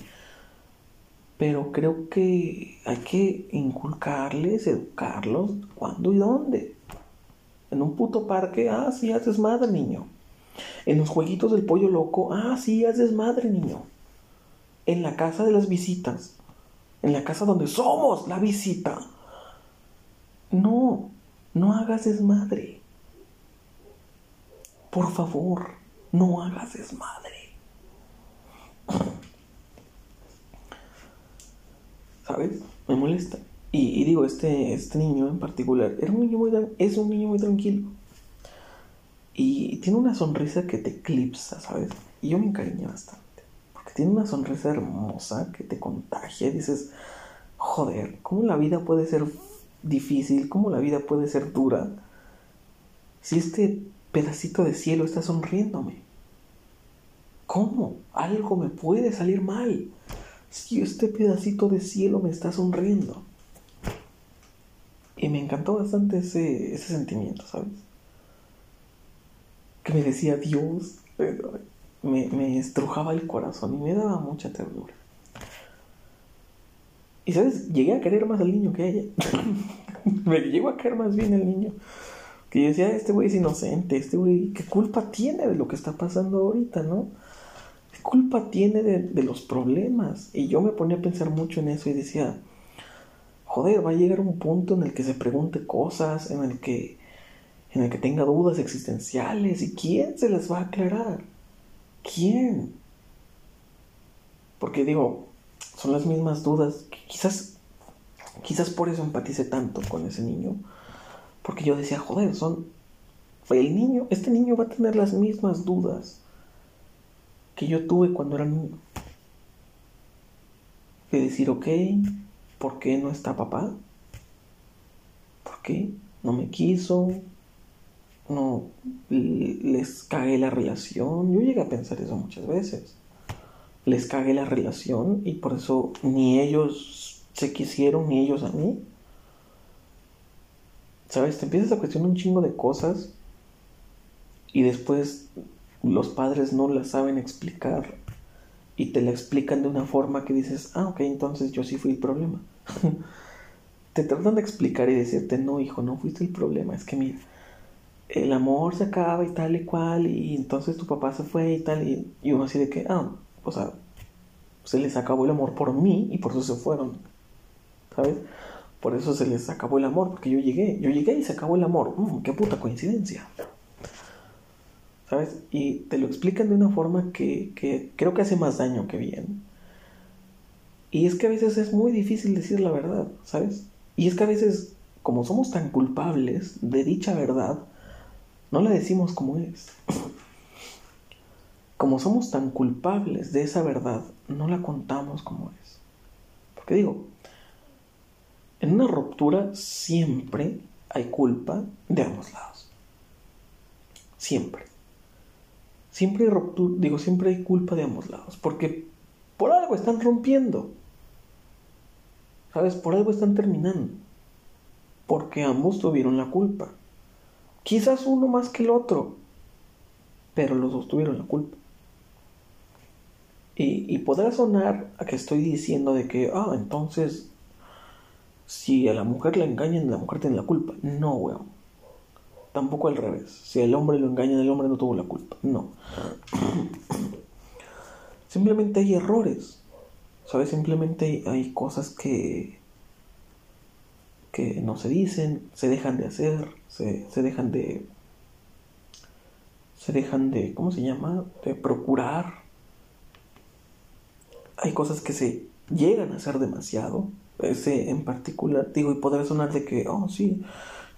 Pero creo que hay que inculcarles, educarlos, cuándo y dónde. En un puto parque, ah, sí, haces madre, niño. En los jueguitos del pollo loco, ah, sí, haces madre, niño. En la casa de las visitas, en la casa donde somos la visita. No, no hagas desmadre. Por favor, no hagas desmadre. ¿Sabes? Me molesta. Y, y digo, este, este niño en particular era un niño muy, es un niño muy tranquilo. Y tiene una sonrisa que te eclipsa, ¿sabes? Y yo me encariñé bastante. Porque tiene una sonrisa hermosa que te contagia. Y dices, joder, ¿cómo la vida puede ser difícil? ¿Cómo la vida puede ser dura? Si este pedacito de cielo está sonriéndome. ¿Cómo? Algo me puede salir mal. Si este pedacito de cielo me está sonriendo. Y me encantó bastante ese, ese sentimiento, ¿sabes? Que me decía Dios, pero me, me estrujaba el corazón y me daba mucha ternura. Y sabes, llegué a querer más al niño que ella. me llegó a caer más bien el niño. Que yo decía, este güey es inocente, este güey, ¿qué culpa tiene de lo que está pasando ahorita, no? ¿Qué culpa tiene de, de los problemas? Y yo me ponía a pensar mucho en eso y decía, joder, va a llegar un punto en el que se pregunte cosas, en el que, en el que tenga dudas existenciales, ¿y quién se las va a aclarar? ¿Quién? Porque digo, son las mismas dudas, que quizás, quizás por eso empaticé tanto con ese niño, porque yo decía, joder, son, el niño, este niño va a tener las mismas dudas que yo tuve cuando era niño. De decir, ok, ¿por qué no está papá? ¿Por qué? No me quiso, no les cagué la relación. Yo llegué a pensar eso muchas veces. Les cagué la relación y por eso ni ellos se quisieron ni ellos a mí. ¿Sabes? Te empiezas a cuestionar un chingo de cosas y después los padres no la saben explicar y te la explican de una forma que dices, ah, ok, entonces yo sí fui el problema. te tratan de explicar y decirte, no, hijo, no fuiste el problema, es que mira, el amor se acaba y tal y cual, y entonces tu papá se fue y tal, y, y uno así de que, ah, o sea, se les acabó el amor por mí y por eso se fueron, ¿sabes? Por eso se les acabó el amor, porque yo llegué, yo llegué y se acabó el amor, Mm, qué puta coincidencia. ¿Sabes? Y te lo explican de una forma que, que creo que hace más daño que bien. Y es que a veces es muy difícil decir la verdad, ¿sabes? Y es que a veces, como somos tan culpables de dicha verdad, no la decimos como es. Como somos tan culpables de esa verdad, no la contamos como es. Porque digo, en una ruptura siempre hay culpa de ambos lados. Siempre. Siempre hay ruptura, digo, siempre hay culpa de ambos lados. Porque por algo están rompiendo. ¿Sabes? Por algo están terminando. Porque ambos tuvieron la culpa. Quizás uno más que el otro. Pero los dos tuvieron la culpa. Y, y podrá sonar a que estoy diciendo de que, ah, entonces, si a la mujer la engañan, la mujer tiene la culpa. No, weón. Tampoco al revés. Si el hombre lo engaña, el hombre no tuvo la culpa. No. Simplemente hay errores. ¿Sabes? Simplemente hay, cosas que, que no se dicen, se dejan de hacer, se, se dejan de... Se dejan de... ¿Cómo se llama? De procurar. Hay cosas que se llegan a hacer demasiado ese en particular, digo, y podrá sonar de que, oh, sí,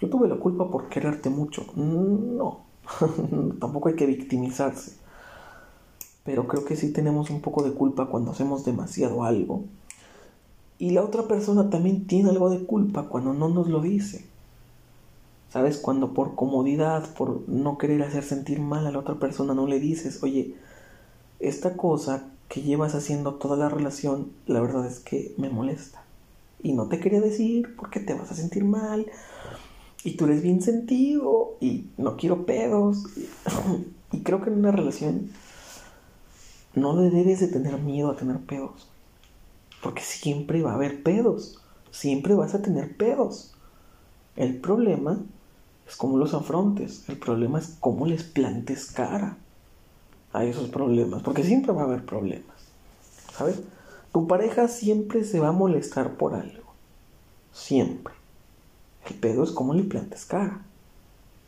yo tuve la culpa por quererte mucho. No, tampoco hay que victimizarse. Pero creo que sí tenemos un poco de culpa cuando hacemos demasiado algo. Y la otra persona también tiene algo de culpa cuando no nos lo dice. ¿Sabes? Cuando por comodidad, por no querer hacer sentir mal a la otra persona, no le dices, oye, esta cosa que llevas haciendo toda la relación, la verdad es que me molesta. Y no te quería decir porque te vas a sentir mal. Y tú eres bien sentido y no quiero pedos. Y creo que en una relación no le debes de tener miedo a tener pedos. Porque siempre va a haber pedos. Siempre vas a tener pedos. El problema es cómo los afrontes. El problema es cómo les plantes cara a esos problemas. Porque siempre va a haber problemas. ¿Sabes? Tu pareja siempre se va a molestar por algo. Siempre. El pedo es cómo le plantes cara.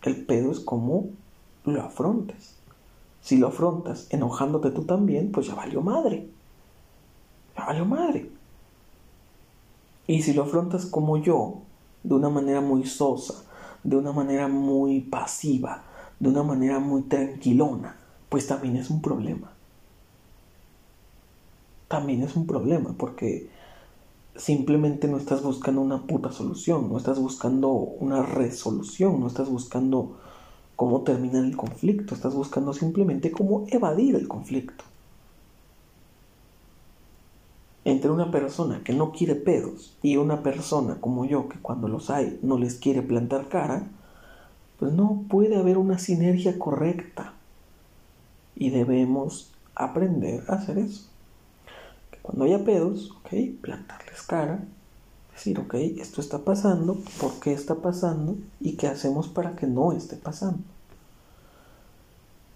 El pedo es cómo lo afrontes. Si lo afrontas enojándote tú también, pues ya valió madre. Ya valió madre. Y si lo afrontas como yo, de una manera muy sosa, de una manera muy pasiva, de una manera muy tranquilona, pues también es un problema. También es un problema porque simplemente no estás buscando una puta solución, no estás buscando una resolución, no estás buscando cómo terminar el conflicto, estás buscando simplemente cómo evadir el conflicto. Entre una persona que no quiere pedos y una persona como yo que cuando los hay no les quiere plantar cara, pues no puede haber una sinergia correcta. Y debemos aprender a hacer eso. Cuando haya pedos, ok, plantarles cara, decir, ok, esto está pasando, ¿por qué está pasando? ¿Y qué hacemos para que no esté pasando?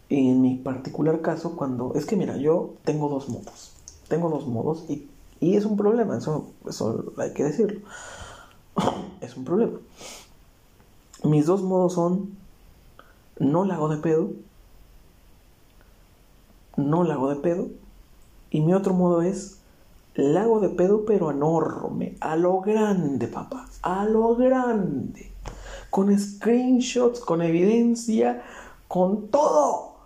Y en mi particular caso, cuando, es que mira, yo tengo dos modos, tengo dos modos y, y es un problema, eso, eso hay que decirlo, es un problema. Mis dos modos son, no la hago de pedo, no la hago de pedo, y mi otro modo es, lago de pedo pero enorme, a lo grande, papá, a lo grande, con screenshots, con evidencia, con todo.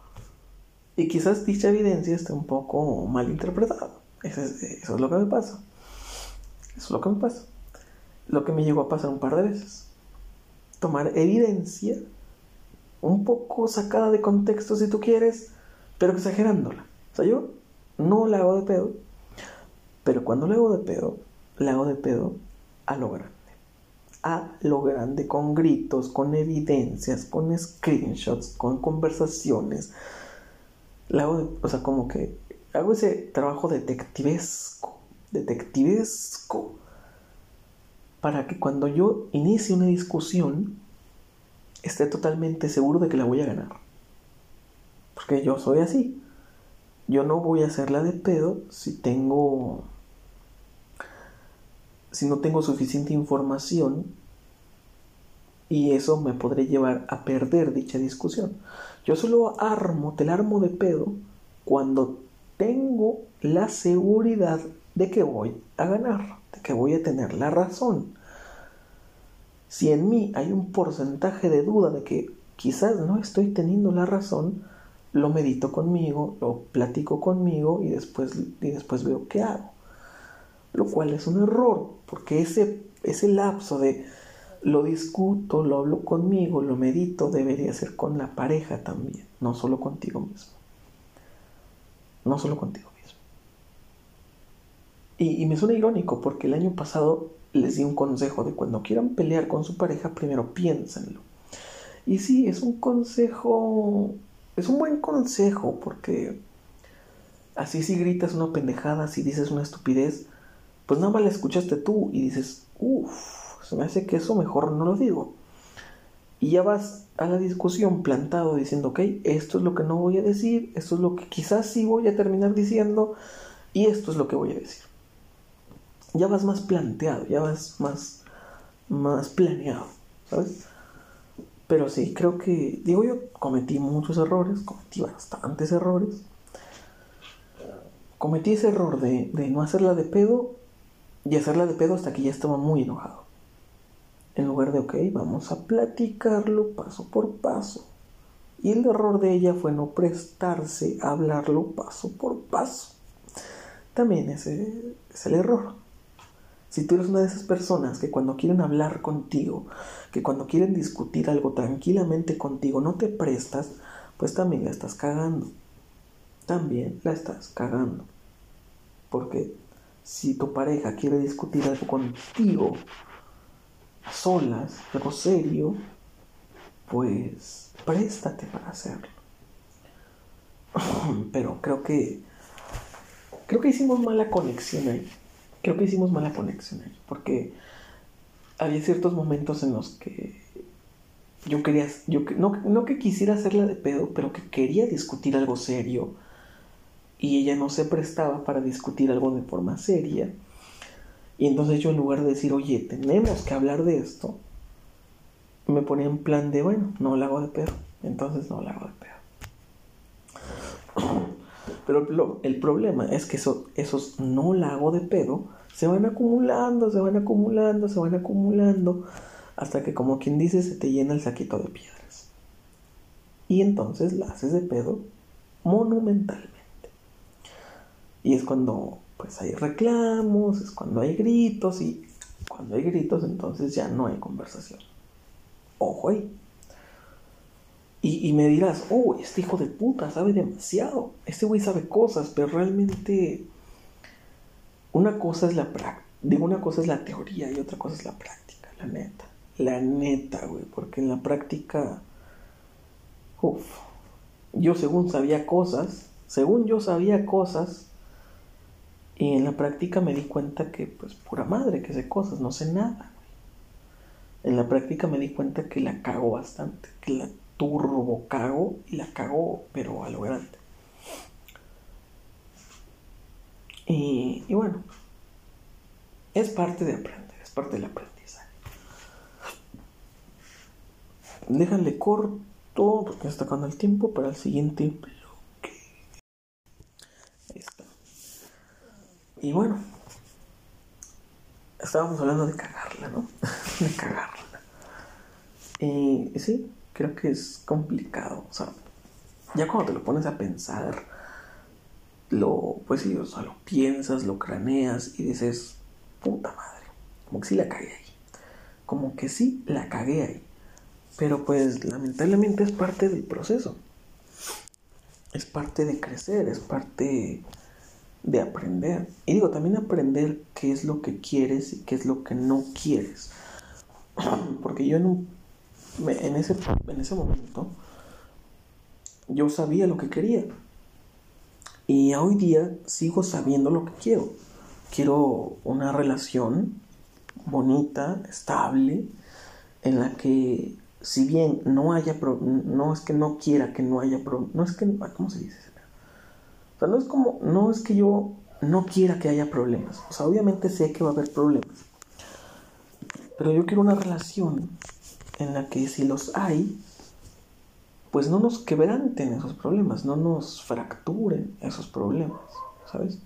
Y quizás dicha evidencia esté un poco mal interpretada. Eso es, eso es lo que me pasa. Eso es lo que me pasa. Lo que me llegó a pasar un par de veces. Tomar evidencia un poco sacada de contexto si tú quieres, pero exagerándola. O sea, yo no la hago de pedo, pero cuando la hago de pedo, la hago de pedo a lo grande. A lo grande, con gritos, con evidencias, con screenshots, con conversaciones. La hago de, o sea, como que hago ese trabajo detectivesco, detectivesco, para que cuando yo inicie una discusión, esté totalmente seguro de que la voy a ganar. Porque yo soy así. Yo no voy a hacerla de pedo si tengo si no tengo suficiente información y eso me podría llevar a perder dicha discusión. Yo solo armo, te la armo de pedo cuando tengo la seguridad de que voy a ganar, de que voy a tener la razón. Si en mí hay un porcentaje de duda de que quizás no estoy teniendo la razón, lo medito conmigo, lo platico conmigo y después, y después veo qué hago lo cual es un error, porque ese, ese lapso de lo discuto, lo hablo conmigo, lo medito, debería ser con la pareja también, no solo contigo mismo. No solo contigo mismo. Y, y me suena irónico porque el año pasado les di un consejo de cuando quieran pelear con su pareja, primero piénsenlo. Y sí, es un consejo, es un buen consejo porque así si gritas una pendejada, si dices una estupidez, pues nada más la escuchaste tú y dices, uff, se me hace que eso mejor no lo digo. Y ya vas a la discusión plantado diciendo, ok, esto es lo que no voy a decir, esto es lo que quizás sí voy a terminar diciendo y esto es lo que voy a decir. Ya vas más planteado, ya vas más, más planeado, ¿sabes? Pero sí, creo que, digo yo, cometí muchos errores, cometí bastantes errores. Cometí ese error de, de no hacerla de pedo y hacerla de pedo hasta que ya estaba muy enojado. En lugar de, ok, vamos a platicarlo paso por paso. Y el error de ella fue no prestarse a hablarlo paso por paso. También ese es el error. Si tú eres una de esas personas que cuando quieren hablar contigo, que cuando quieren discutir algo tranquilamente contigo, no te prestas, pues también la estás cagando. También la estás cagando. Porque si tu pareja quiere discutir algo contigo, solas, algo serio, pues préstate para hacerlo. Pero creo que creo que hicimos mala conexión ahí. Creo que hicimos mala conexión porque había ciertos momentos en los que yo quería, yo no, no que quisiera hacerla de pedo, pero que quería discutir algo serio y ella no se prestaba para discutir algo de forma seria. Y entonces yo en lugar de decir, oye, tenemos que hablar de esto, me ponía en plan de, bueno, no la hago de pedo, entonces no la hago de pedo. Pero el problema es que esos no la hago de pedo se van acumulando, se van acumulando, se van acumulando, hasta que como quien dice se te llena el saquito de piedras. Y entonces la haces de pedo monumentalmente. Y es cuando pues hay reclamos, es cuando hay gritos y cuando hay gritos entonces ya no hay conversación. Ojo ahí. Y, me dirás, oh, este hijo de puta sabe demasiado. Este güey sabe cosas, pero realmente una cosa es la práctica. Una cosa es la teoría y otra cosa es la práctica, la neta. La neta, güey, porque en la práctica, uff, yo según sabía cosas, según yo sabía cosas, y en la práctica me di cuenta que, pues, pura madre, que sé cosas, no sé nada. En la práctica me di cuenta que la cago bastante, que la turbo cago y la cago, pero a lo grande. Y, bueno, es parte de aprender, es parte del aprendizaje. Déjale corto, porque está acabando el tiempo para el siguiente bloque. Y bueno, estábamos hablando de cagarla, ¿no? de cagarla. Y sí, creo que es complicado. O sea, ya cuando te lo pones a pensar, lo, pues sí, o sea, lo piensas, lo craneas y dices, puta madre, como que sí la cagué ahí. Como que sí la cagué ahí. Pero pues lamentablemente es parte del proceso. Es parte de crecer, es parte de aprender. Y digo, también aprender qué es lo que quieres y qué es lo que no quieres. Porque yo en un en ese, en ese momento yo sabía lo que quería. Y hoy día sigo sabiendo lo que quiero. Quiero una relación bonita, estable, en la que si bien no haya no es que no quiera que no haya no es que ¿cómo se dice? O sea, no es como no es que yo no quiera que haya problemas. O sea, obviamente sé que va a haber problemas. Pero yo quiero una relación en la que si los hay, pues no nos quebranten esos problemas, no nos fracturen esos problemas, ¿sabes?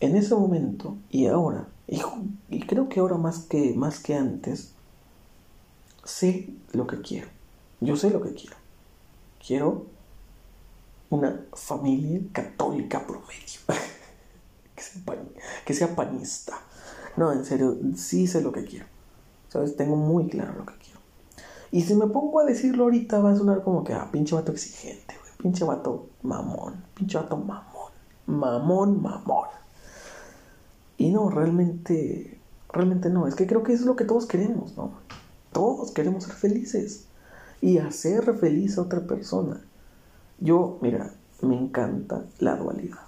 En ese momento y ahora, y, creo que ahora más que, más que antes, sé lo que quiero. Yo sé lo que quiero. Quiero una familia católica promedio. que, sea que sea panista. No, en serio, sí sé lo que quiero. ¿Sabes? Tengo muy claro lo que quiero. Y si me pongo a decirlo ahorita va a sonar como que, ah, pinche vato exigente. Pinche vato mamón. Pinche vato mamón. Mamón, mamón. Y no, realmente, realmente no. Es que creo que eso es lo que todos queremos, ¿no? Todos queremos ser felices. Y hacer feliz a otra persona. Yo, mira, me encanta la dualidad.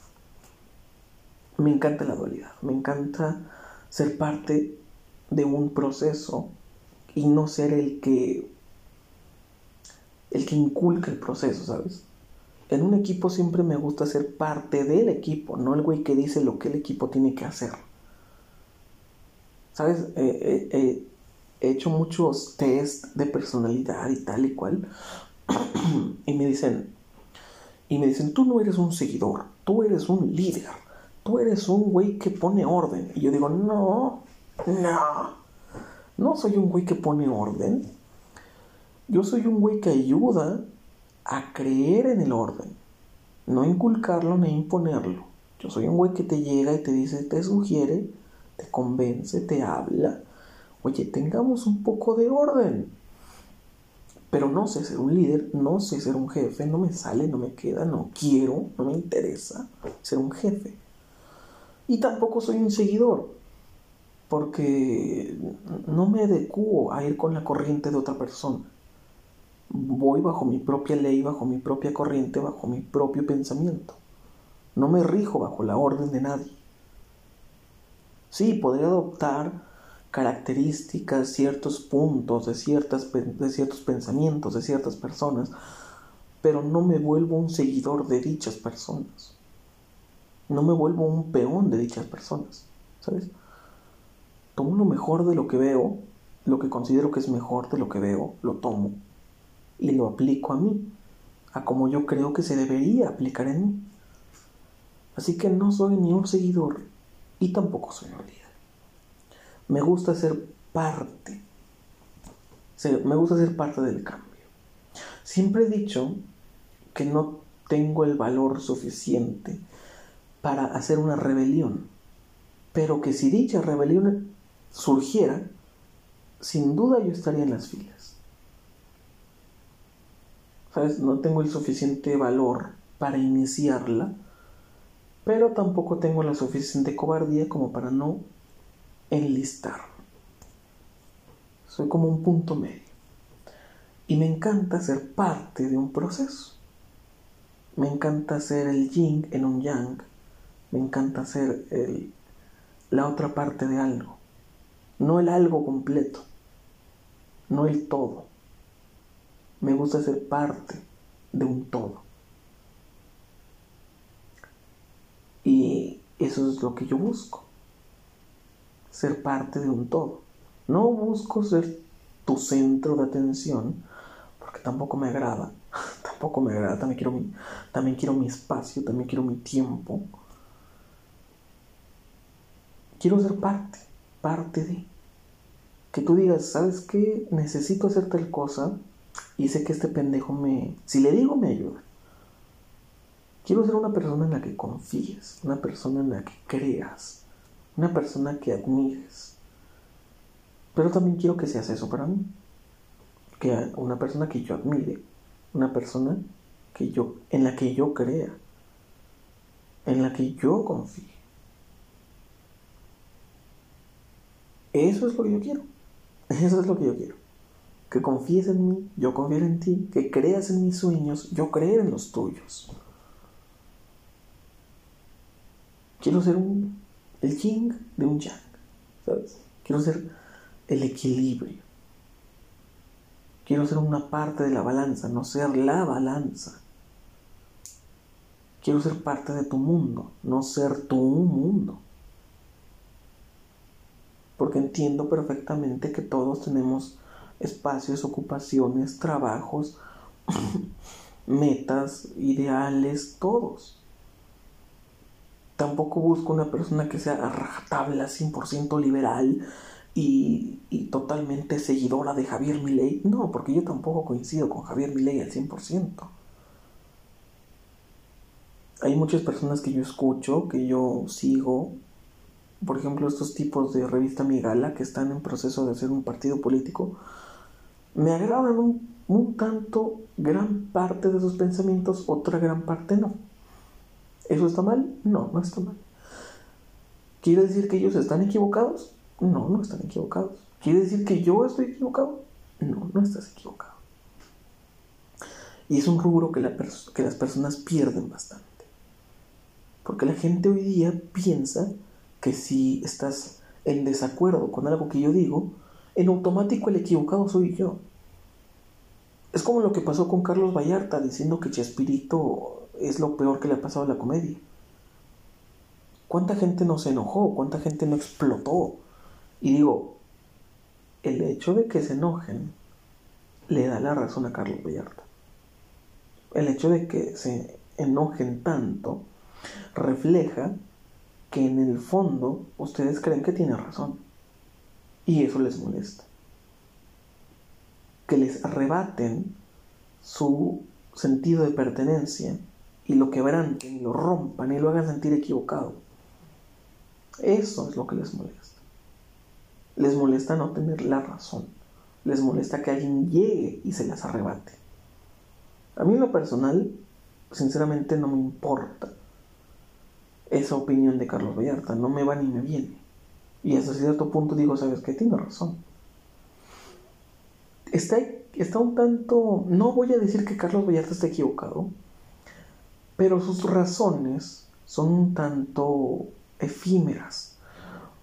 Me encanta la dualidad. Me encanta ser parte de un proceso y no ser el que el que inculca el proceso, ¿sabes? En un equipo siempre me gusta ser parte del equipo, no el güey que dice lo que el equipo tiene que hacer. ¿Sabes? Eh, eh, eh, he hecho muchos test de personalidad y tal y cual. y me dicen, y me dicen, tú no eres un seguidor, tú eres un líder. tú eres un güey que pone orden. Y yo digo, no, no, no soy un güey que pone orden. Yo soy un güey que ayuda a creer en el orden, no inculcarlo ni imponerlo. Yo soy un güey que te llega y te dice, te sugiere, te convence, te habla. Oye, tengamos un poco de orden. Pero no sé ser un líder, no sé ser un jefe, no me sale, no me queda, no quiero, no me interesa ser un jefe. Y tampoco soy un seguidor, porque no me adecuo a ir con la corriente de otra persona. Voy bajo mi propia ley, bajo mi propia corriente, bajo mi propio pensamiento. No me rijo bajo la orden de nadie. Sí, podría adoptar características, ciertos puntos de, ciertas, de ciertos pensamientos de ciertas personas, pero no me vuelvo un seguidor de dichas personas. No me vuelvo un peón de dichas personas, ¿sabes? Tomo lo mejor de lo que veo, lo que considero que es mejor de lo que veo, lo tomo y lo aplico a mí, a como yo creo que se debería aplicar en mí. Así que no soy ni un seguidor y tampoco soy un líder. Me gusta ser parte. Me gusta ser parte del cambio. Siempre he dicho que no tengo el valor suficiente para hacer una rebelión, pero que si dicha rebelión surgiera, sin duda yo estaría en las filas. ¿Sabes? No tengo el suficiente valor para iniciarla, pero tampoco tengo la suficiente cobardía como para no enlistar. Soy como un punto medio. Y me encanta ser parte de un proceso. Me encanta ser el yin en un yang. Me encanta ser el, la otra parte de algo. No el algo completo. No el todo. Me gusta ser parte de un todo. Y eso es lo que yo busco. Ser parte de un todo. No busco ser tu centro de atención, porque tampoco me agrada. tampoco me agrada. También quiero, mi, también quiero mi espacio, también quiero mi tiempo. Quiero ser parte, parte de. Que tú digas, ¿sabes qué? Necesito hacer tal cosa y sé que este pendejo me... Si le digo, me ayuda. Quiero ser una persona en la que confíes, una persona en la que creas, una persona que admires. Pero también quiero que seas eso para mí. Que una persona que yo admire, una persona que yo, en la que yo crea, en la que yo confíe. Eso es lo que yo quiero. Eso es lo que yo quiero. Que confíes en mí, yo confiar en ti, que creas en mis sueños, yo creer en los tuyos. Quiero ser un, el yin de un yang, ¿sabes? Quiero ser el equilibrio. Quiero ser una parte de la balanza, no ser la balanza. Quiero ser parte de tu mundo, no ser tu mundo. Porque entiendo perfectamente que todos tenemos espacios, ocupaciones, trabajos, metas, ideales, todos. Tampoco busco una persona que sea rajatabla, 100% liberal y, y, totalmente seguidora de Javier Milei. No, porque yo tampoco coincido con Javier Milei al 100%. Hay muchas personas que yo escucho, que yo sigo. Por ejemplo, estos tipos de revista Migala que están en proceso de hacer un partido político. Me agradan un, un tanto gran parte de sus pensamientos, otra gran parte no. ¿Eso está mal? No, no está mal. ¿Quiere decir que ellos están equivocados? No, no están equivocados. ¿Quiere decir que yo estoy equivocado? No, no estás equivocado. Y es un rubro que, la que las personas pierden bastante. Porque la gente hoy día piensa que si estás en desacuerdo con algo que yo digo, en automático el equivocado soy yo. Es como lo que pasó con Carlos Vallarta diciendo que Chespirito es lo peor que le ha pasado a la comedia. ¿Cuánta gente no se enojó? ¿Cuánta gente no explotó? Y digo, el hecho de que se enojen le da la razón a Carlos Vallarta. El hecho de que se enojen tanto refleja que en el fondo ustedes creen que tiene razón. Y eso les molesta. Que les arrebaten su sentido de pertenencia y lo quebranten y lo rompan y lo hagan sentir equivocado. Eso es lo que les molesta. Les molesta no tener la razón. Les molesta que alguien llegue y se las arrebate. A mí en lo personal, sinceramente no me importa esa opinión de Carlos Vallarta. No me va ni me viene. Y hasta cierto punto digo, ¿sabes qué? Tiene razón. Está, está un tanto... No voy a decir que Carlos Vallarta está equivocado, pero sus razones son un tanto efímeras,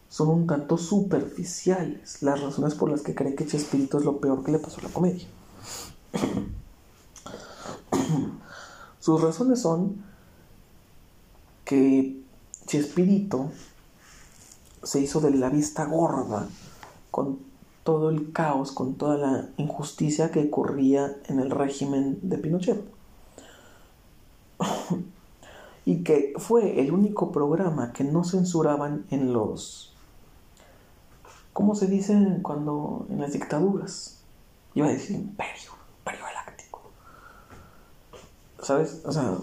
son un tanto superficiales las razones por las que cree que Chespirito es lo peor que le pasó a la comedia. Sus razones son que Chespirito se hizo de la vista gorda con todo el caos, con toda la injusticia que ocurría en el régimen de Pinochet. y que fue el único programa que no censuraban en los... ¿Cómo se dice cuando en las dictaduras? Iba a decir imperio, imperio galáctico. ¿Sabes? O sea,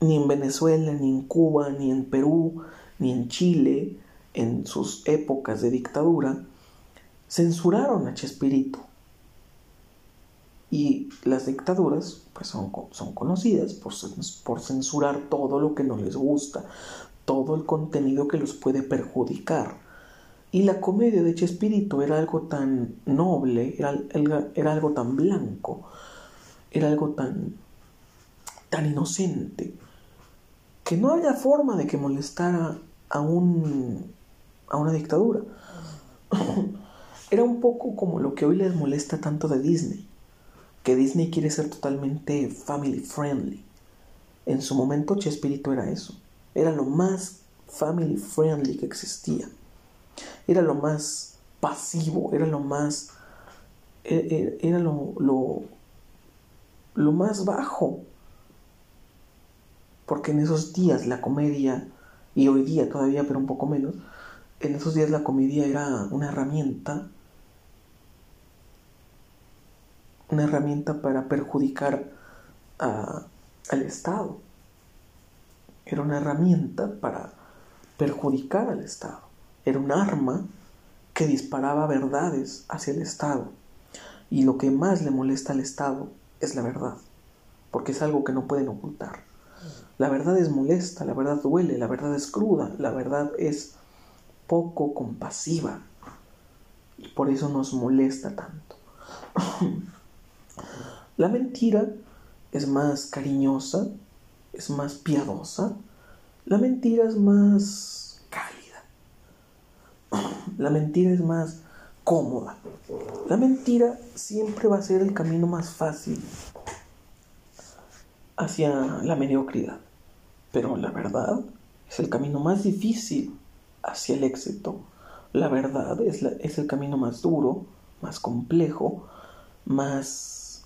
ni en Venezuela, ni en Cuba, ni en Perú, ni en Chile, en sus épocas de dictadura, censuraron a Chespirito. Y las dictaduras pues son, son conocidas por, por censurar todo lo que no les gusta, todo el contenido que los puede perjudicar. Y la comedia de Chespirito era algo tan noble, era, era algo tan blanco, era algo tan, tan inocente, que no había forma de que molestara a, un, a una dictadura. era un poco como lo que hoy les molesta tanto de Disney que Disney quiere ser totalmente family friendly. En su momento Chespirito era eso. Era lo más family friendly que existía. Era lo más pasivo, era lo más... e, e, Era lo, lo, lo más bajo. Porque en esos días la comedia, y hoy día todavía, pero un poco menos, en esos días la comedia era una herramienta una herramienta para perjudicar al Estado. Era una herramienta para perjudicar al Estado. Era un arma que disparaba verdades hacia el Estado. Y lo que más le molesta al Estado es la verdad, porque es algo que no pueden ocultar. La verdad es molesta, la verdad duele, la verdad es cruda, la verdad es poco compasiva. Y por eso nos molesta tanto. La mentira es más cariñosa, es más piadosa, la mentira es más cálida, la mentira es más cómoda. La mentira siempre va a ser el camino más fácil hacia la mediocridad, pero la verdad es el camino más difícil hacia el éxito. La verdad es, el camino más duro, más complejo, más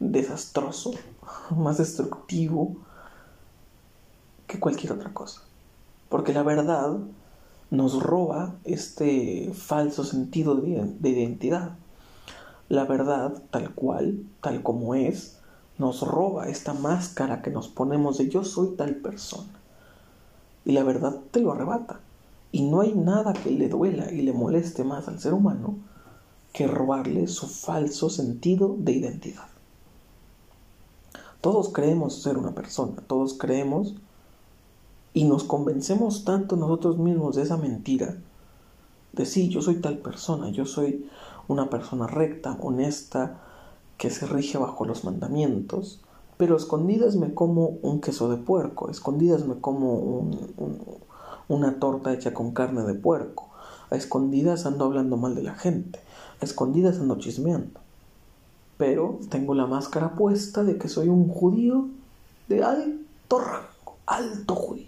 desastroso, más destructivo que cualquier otra cosa. Porque la verdad nos roba este falso sentido de, identidad. La verdad, tal cual, tal como es, nos roba esta máscara que nos ponemos de yo soy tal persona. Y la verdad te lo arrebata. Y no hay nada que le duela y le moleste más al ser humano que robarle su falso sentido de identidad. Todos creemos ser una persona, todos creemos y nos convencemos tanto nosotros mismos de esa mentira, de sí, yo soy tal persona, yo soy una persona recta, honesta, que se rige bajo los mandamientos, pero escondidas me como un queso de puerco, escondidas me como una torta hecha con carne de puerco, a escondidas ando hablando mal de la gente, a escondidas ando chismeando pero tengo la máscara puesta de que soy un judío de alto rango, alto judío.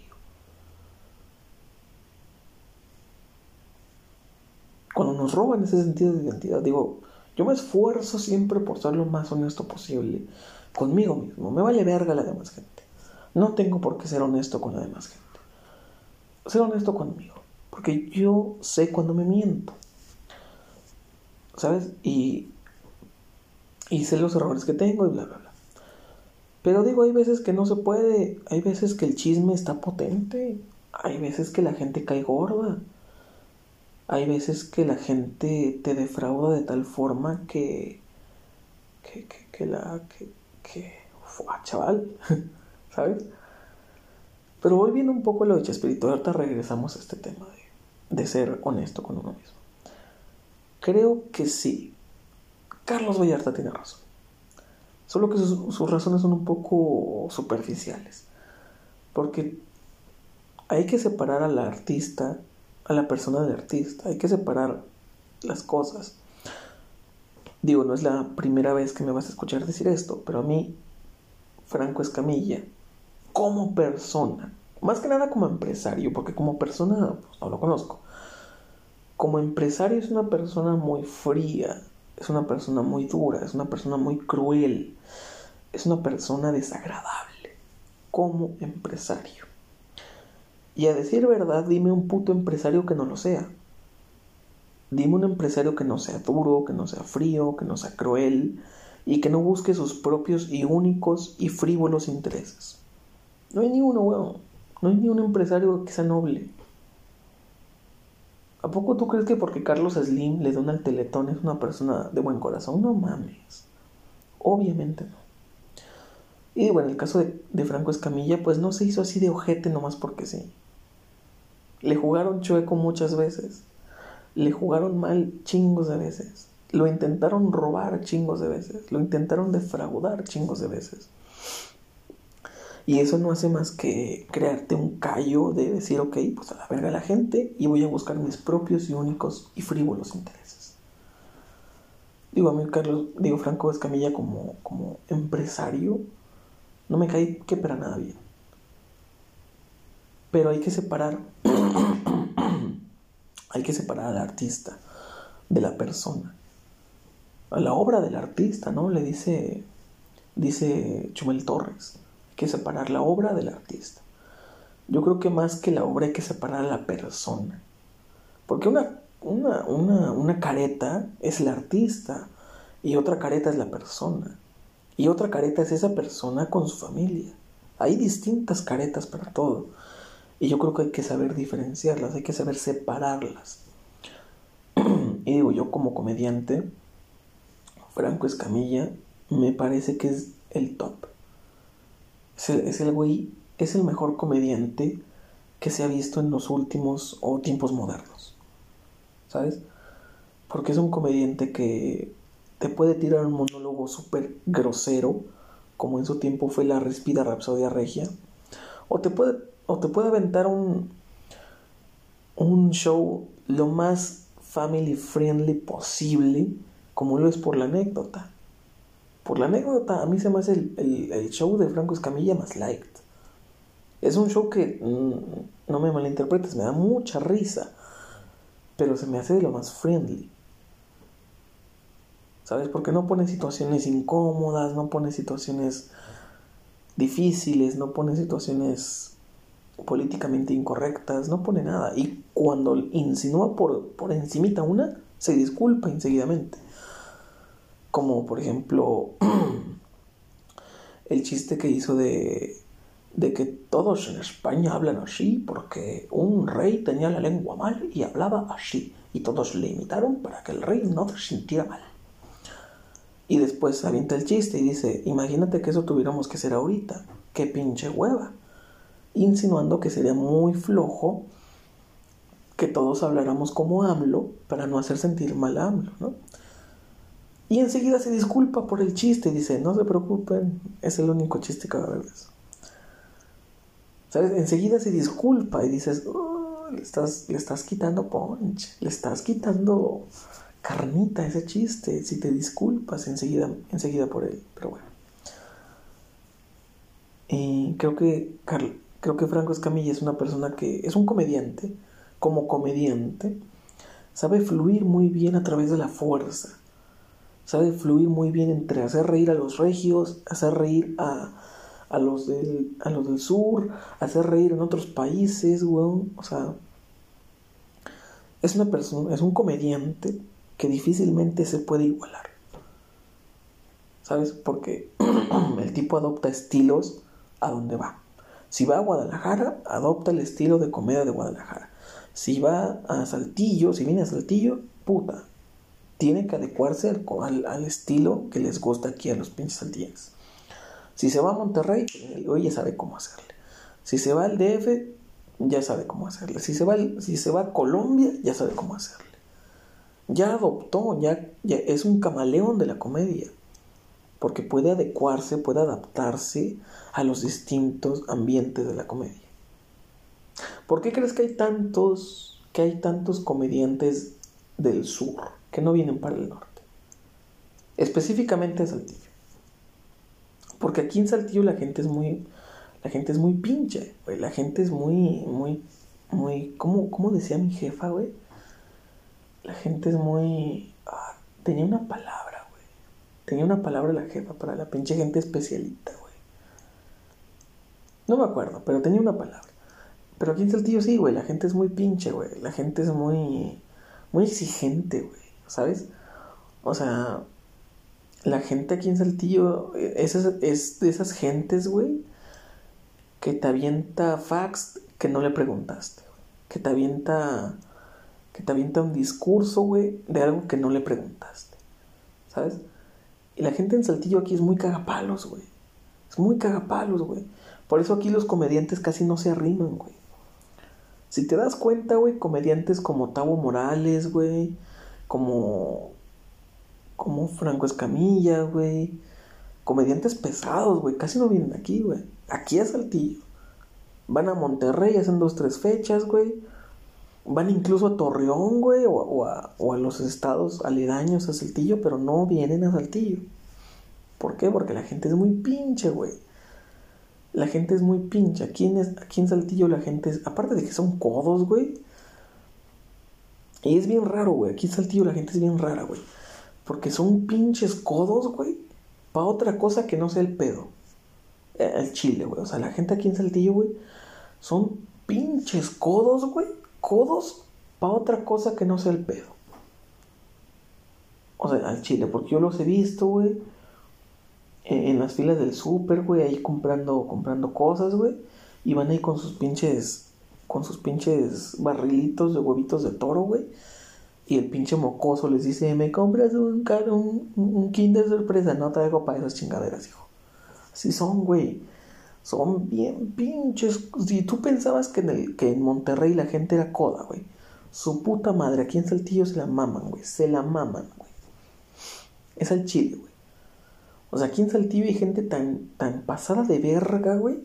Cuando nos roban ese sentido de identidad, digo, yo me esfuerzo siempre por ser lo más honesto posible conmigo mismo. Me vale verga la demás gente. No tengo por qué ser honesto con la demás gente. ser honesto conmigo. Porque yo sé cuando me miento. ¿Sabes? Y, y sé los errores que tengo y bla, bla, bla. Pero digo, hay veces que no se puede. Hay veces que el chisme está potente. Hay veces que la gente cae gorda. Hay veces que la gente te defrauda de tal forma que. que, que, la. que. que. ¡Fua, chaval! ¿Sabes? Pero volviendo un poco a lo de Chespirito, regresamos a este tema de, de ser honesto con uno mismo. Creo que sí. Carlos Vallarta tiene razón. Solo que sus, sus razones son un poco superficiales. Porque hay que separar al artista, a la persona del artista. Hay que separar las cosas. Digo, no es la primera vez que me vas a escuchar decir esto, pero a mí, Franco Escamilla, como persona, más que nada como empresario, porque como persona pues, no lo conozco. Como empresario es una persona muy fría, es una persona muy dura, es una persona muy cruel, es una persona desagradable como empresario. Y a decir verdad, dime un puto empresario que no lo sea. Dime un empresario que no sea duro, que no sea frío, que no sea cruel y que no busque sus propios y únicos y frívolos intereses. No hay ni uno, weón. No hay ni un empresario que sea noble. ¿A poco tú crees que porque Carlos Slim le dona el teletón es una persona de buen corazón? No mames. Obviamente no. Y bueno, en el caso de, de, Franco Escamilla, pues no se hizo así de ojete nomás porque sí. Le jugaron chueco muchas veces. Le jugaron mal chingos de veces. Lo intentaron robar chingos de veces. Lo intentaron defraudar chingos de veces. Y eso no hace más que crearte un callo de decir, ok, pues a la verga la gente y voy a buscar mis propios y únicos y frívolos intereses. Digo, a mí Carlos, digo, Franco Escamilla como, como empresario, no me cae que para nada bien. Pero hay que separar, hay que separar al artista de la persona. A la obra del artista, ¿no? Le dice, dice Chumel Torres que separar la obra del artista. Yo creo que más que la obra hay que separar a la persona. Porque una, una, una, una careta es el artista y otra careta es la persona. Y otra careta es esa persona con su familia. Hay distintas caretas para todo. Y yo creo que hay que saber diferenciarlas, hay que saber separarlas. y digo, yo como comediante, Franco Escamilla me parece que es el top. Es el, güey, es el mejor comediante que se ha visto en los últimos o tiempos modernos. ¿Sabes? Porque es un comediante que te puede tirar un monólogo súper grosero, como en su tiempo fue la Respira Rapsodia Regia, o te puede, o te puede aventar un, un show lo más family friendly posible, como lo es por la anécdota. Por la anécdota, a mí se me hace el, el, el show de Franco Escamilla más liked. Es un show que, mmm, no me malinterpretes, me da mucha risa, pero se me hace de lo más friendly. ¿Sabes? Porque no pone situaciones incómodas, no pone situaciones difíciles, no pone situaciones políticamente incorrectas, no pone nada. Y cuando insinúa por, por encimita una, se disculpa enseguidamente como por ejemplo el chiste que hizo de, de que todos en España hablan así porque un rey tenía la lengua mal y hablaba así y todos le imitaron para que el rey no se sintiera mal. Y después avienta el chiste y dice, imagínate que eso tuviéramos que hacer ahorita, qué pinche hueva, insinuando que sería muy flojo que todos habláramos como AMLO para no hacer sentir mal a AMLO, ¿no? Y enseguida se disculpa por el chiste y dice, no se preocupen, es el único chiste que va a haber. ¿Sabes? Enseguida se disculpa y dices, oh, le, estás, le estás quitando punch, le estás quitando carnita ese chiste. Si te disculpas enseguida, enseguida por él. Pero bueno. Y creo que, creo que Franco Escamilla es una persona que es un comediante. Como comediante, sabe fluir muy bien a través de la fuerza sabe fluir muy bien entre hacer reír a los regios, hacer reír a, a los del, a los del sur, hacer reír en otros países, weón. O sea, es una persona, es un comediante que difícilmente se puede igualar. ¿Sabes? Porque el tipo adopta estilos a donde va. Si va a Guadalajara, adopta el estilo de comedia de Guadalajara. Si va a Saltillo, si viene a Saltillo, puta, tiene que adecuarse al, al- estilo que les gusta aquí a los pinches saltillenses. Si se va a Monterrey, el güey ya sabe cómo hacerle. Si se va al DF, ya sabe cómo hacerle. Si se va, si se va a Colombia, ya sabe cómo hacerle. Ya adoptó, ya, ya es un camaleón de la comedia. Porque puede adecuarse, puede adaptarse a los distintos ambientes de la comedia. ¿Por qué crees que hay tantos, que hay tantos comediantes del sur que no vienen para el norte? Específicamente a Saltillo. Porque aquí en Saltillo la gente es muy. La gente es muy pinche. La gente es muy. muy. muy. ¿Cómo, cómo decía mi jefa, güey? La gente es muy. ah, tenía una palabra, güey. Tenía una palabra la jefa para la pinche gente especialita, güey. No me acuerdo, pero tenía una palabra. Pero aquí en Saltillo sí, güey. La gente es muy pinche, güey. La gente es muy. muy exigente, güey. ¿Sabes? O sea, la gente aquí en Saltillo eh, es, es de esas gentes, güey, que te avienta fax que no le preguntaste. Que te avienta. Que te avienta un discurso, güey, de algo que no le preguntaste. ¿Sabes? Y la gente en Saltillo aquí es muy cagapalos, güey. Es muy cagapalos, güey. Por eso aquí los comediantes casi no se arriman, güey. Si te das cuenta, güey, comediantes como Tavo Morales, güey, como como Franco Escamilla, güey. Comediantes pesados, güey. Casi no vienen aquí, güey. Aquí a Saltillo. Van a Monterrey, hacen dos, tres fechas, güey. Van incluso a Torreón, güey, o, o a, o a los estados aledaños a Saltillo, pero no vienen a Saltillo. ¿Por qué? Porque la gente es muy pinche, güey. La gente es muy pinche. Aquí en, aquí en Saltillo la gente es... Aparte de que son codos, güey. Y es bien raro, güey. Aquí en Saltillo la gente es bien rara, güey. Porque son pinches codos, güey. Para otra cosa que no sea el pedo. Eh, El chile, güey. O sea, la gente aquí en Saltillo, güey. Son pinches codos, güey. Codos para otra cosa que no sea el pedo. O sea, al chile. Porque yo los he visto, güey. En, las filas del súper, güey. Ahí comprando, comprando cosas, güey. Y van ahí con sus pinches. Con sus pinches barrilitos de huevitos de toro, güey. Y el pinche mocoso les dice, ¿me compras un, car- un, un Kinder sorpresa? No traigo para esas chingaderas, hijo. Así son, güey. Son bien pinches. Si tú pensabas que en, que en Monterrey la gente era coda, güey. Su puta madre, aquí en Saltillo se la maman, güey. Se la maman, güey. Es al chile, güey. O sea, aquí en Saltillo hay gente tan, tan pasada de verga, güey.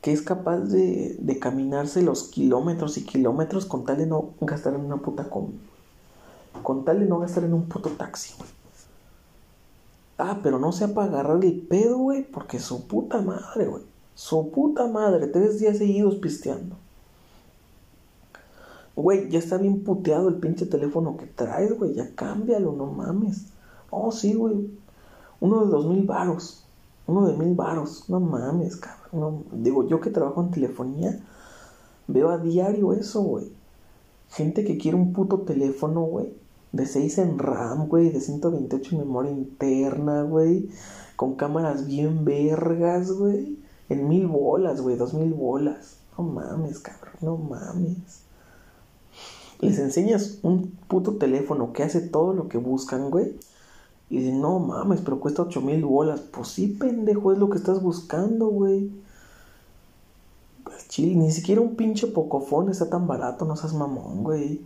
Que es capaz de, de caminarse los kilómetros y kilómetros con tal de no gastar en una puta combi. Con tal de no gastar en un puto taxi, güey. Ah, pero no sea para agarrar el pedo, güey, porque su puta madre, güey. Su puta madre, tres días seguidos pisteando. Güey, ya está bien puteado el pinche teléfono que traes, güey. Ya cámbialo, no mames. Oh, sí, güey. Uno de dos mil varos. Uno de mil varos. No mames, cabrón. Digo, yo que trabajo en telefonía, veo a diario eso, güey. Gente que quiere un puto teléfono, güey. De 6 en RAM, güey. De 128 en memoria interna, güey. Con cámaras bien vergas, güey. En mil bolas, güey. Dos mil bolas. No mames, cabrón. No mames. Les enseñas un puto teléfono que hace todo lo que buscan, güey. Y dicen, no mames, pero cuesta 8 mil bolas. Pues sí, pendejo, es lo que estás buscando, güey. Al chile, ni siquiera un pinche pocofón está tan barato, no seas mamón, güey.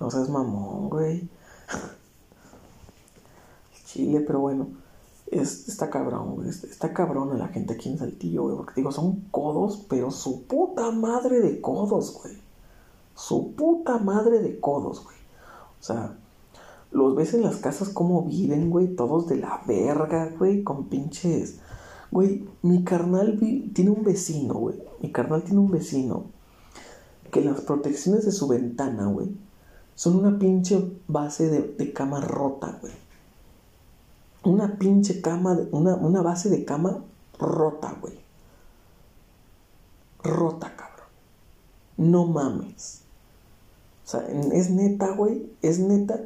No seas mamón, güey. Chile, pero bueno. Es, está cabrón, güey. Está cabrón a la gente aquí en Saltillo, güey. Porque digo, son codos, pero su puta madre de codos, güey. Su puta madre de codos, güey. O sea, los ves en las casas como viven, güey. Todos de la verga, güey. Con pinches. Güey, mi carnal tiene un vecino, güey. Mi carnal tiene un vecino. Que las protecciones de su ventana, güey. Son una pinche base de, de cama rota, güey. Una pinche cama, una, una base de cama rota, güey. rota, cabrón. No mames. O sea, es neta, güey, es neta.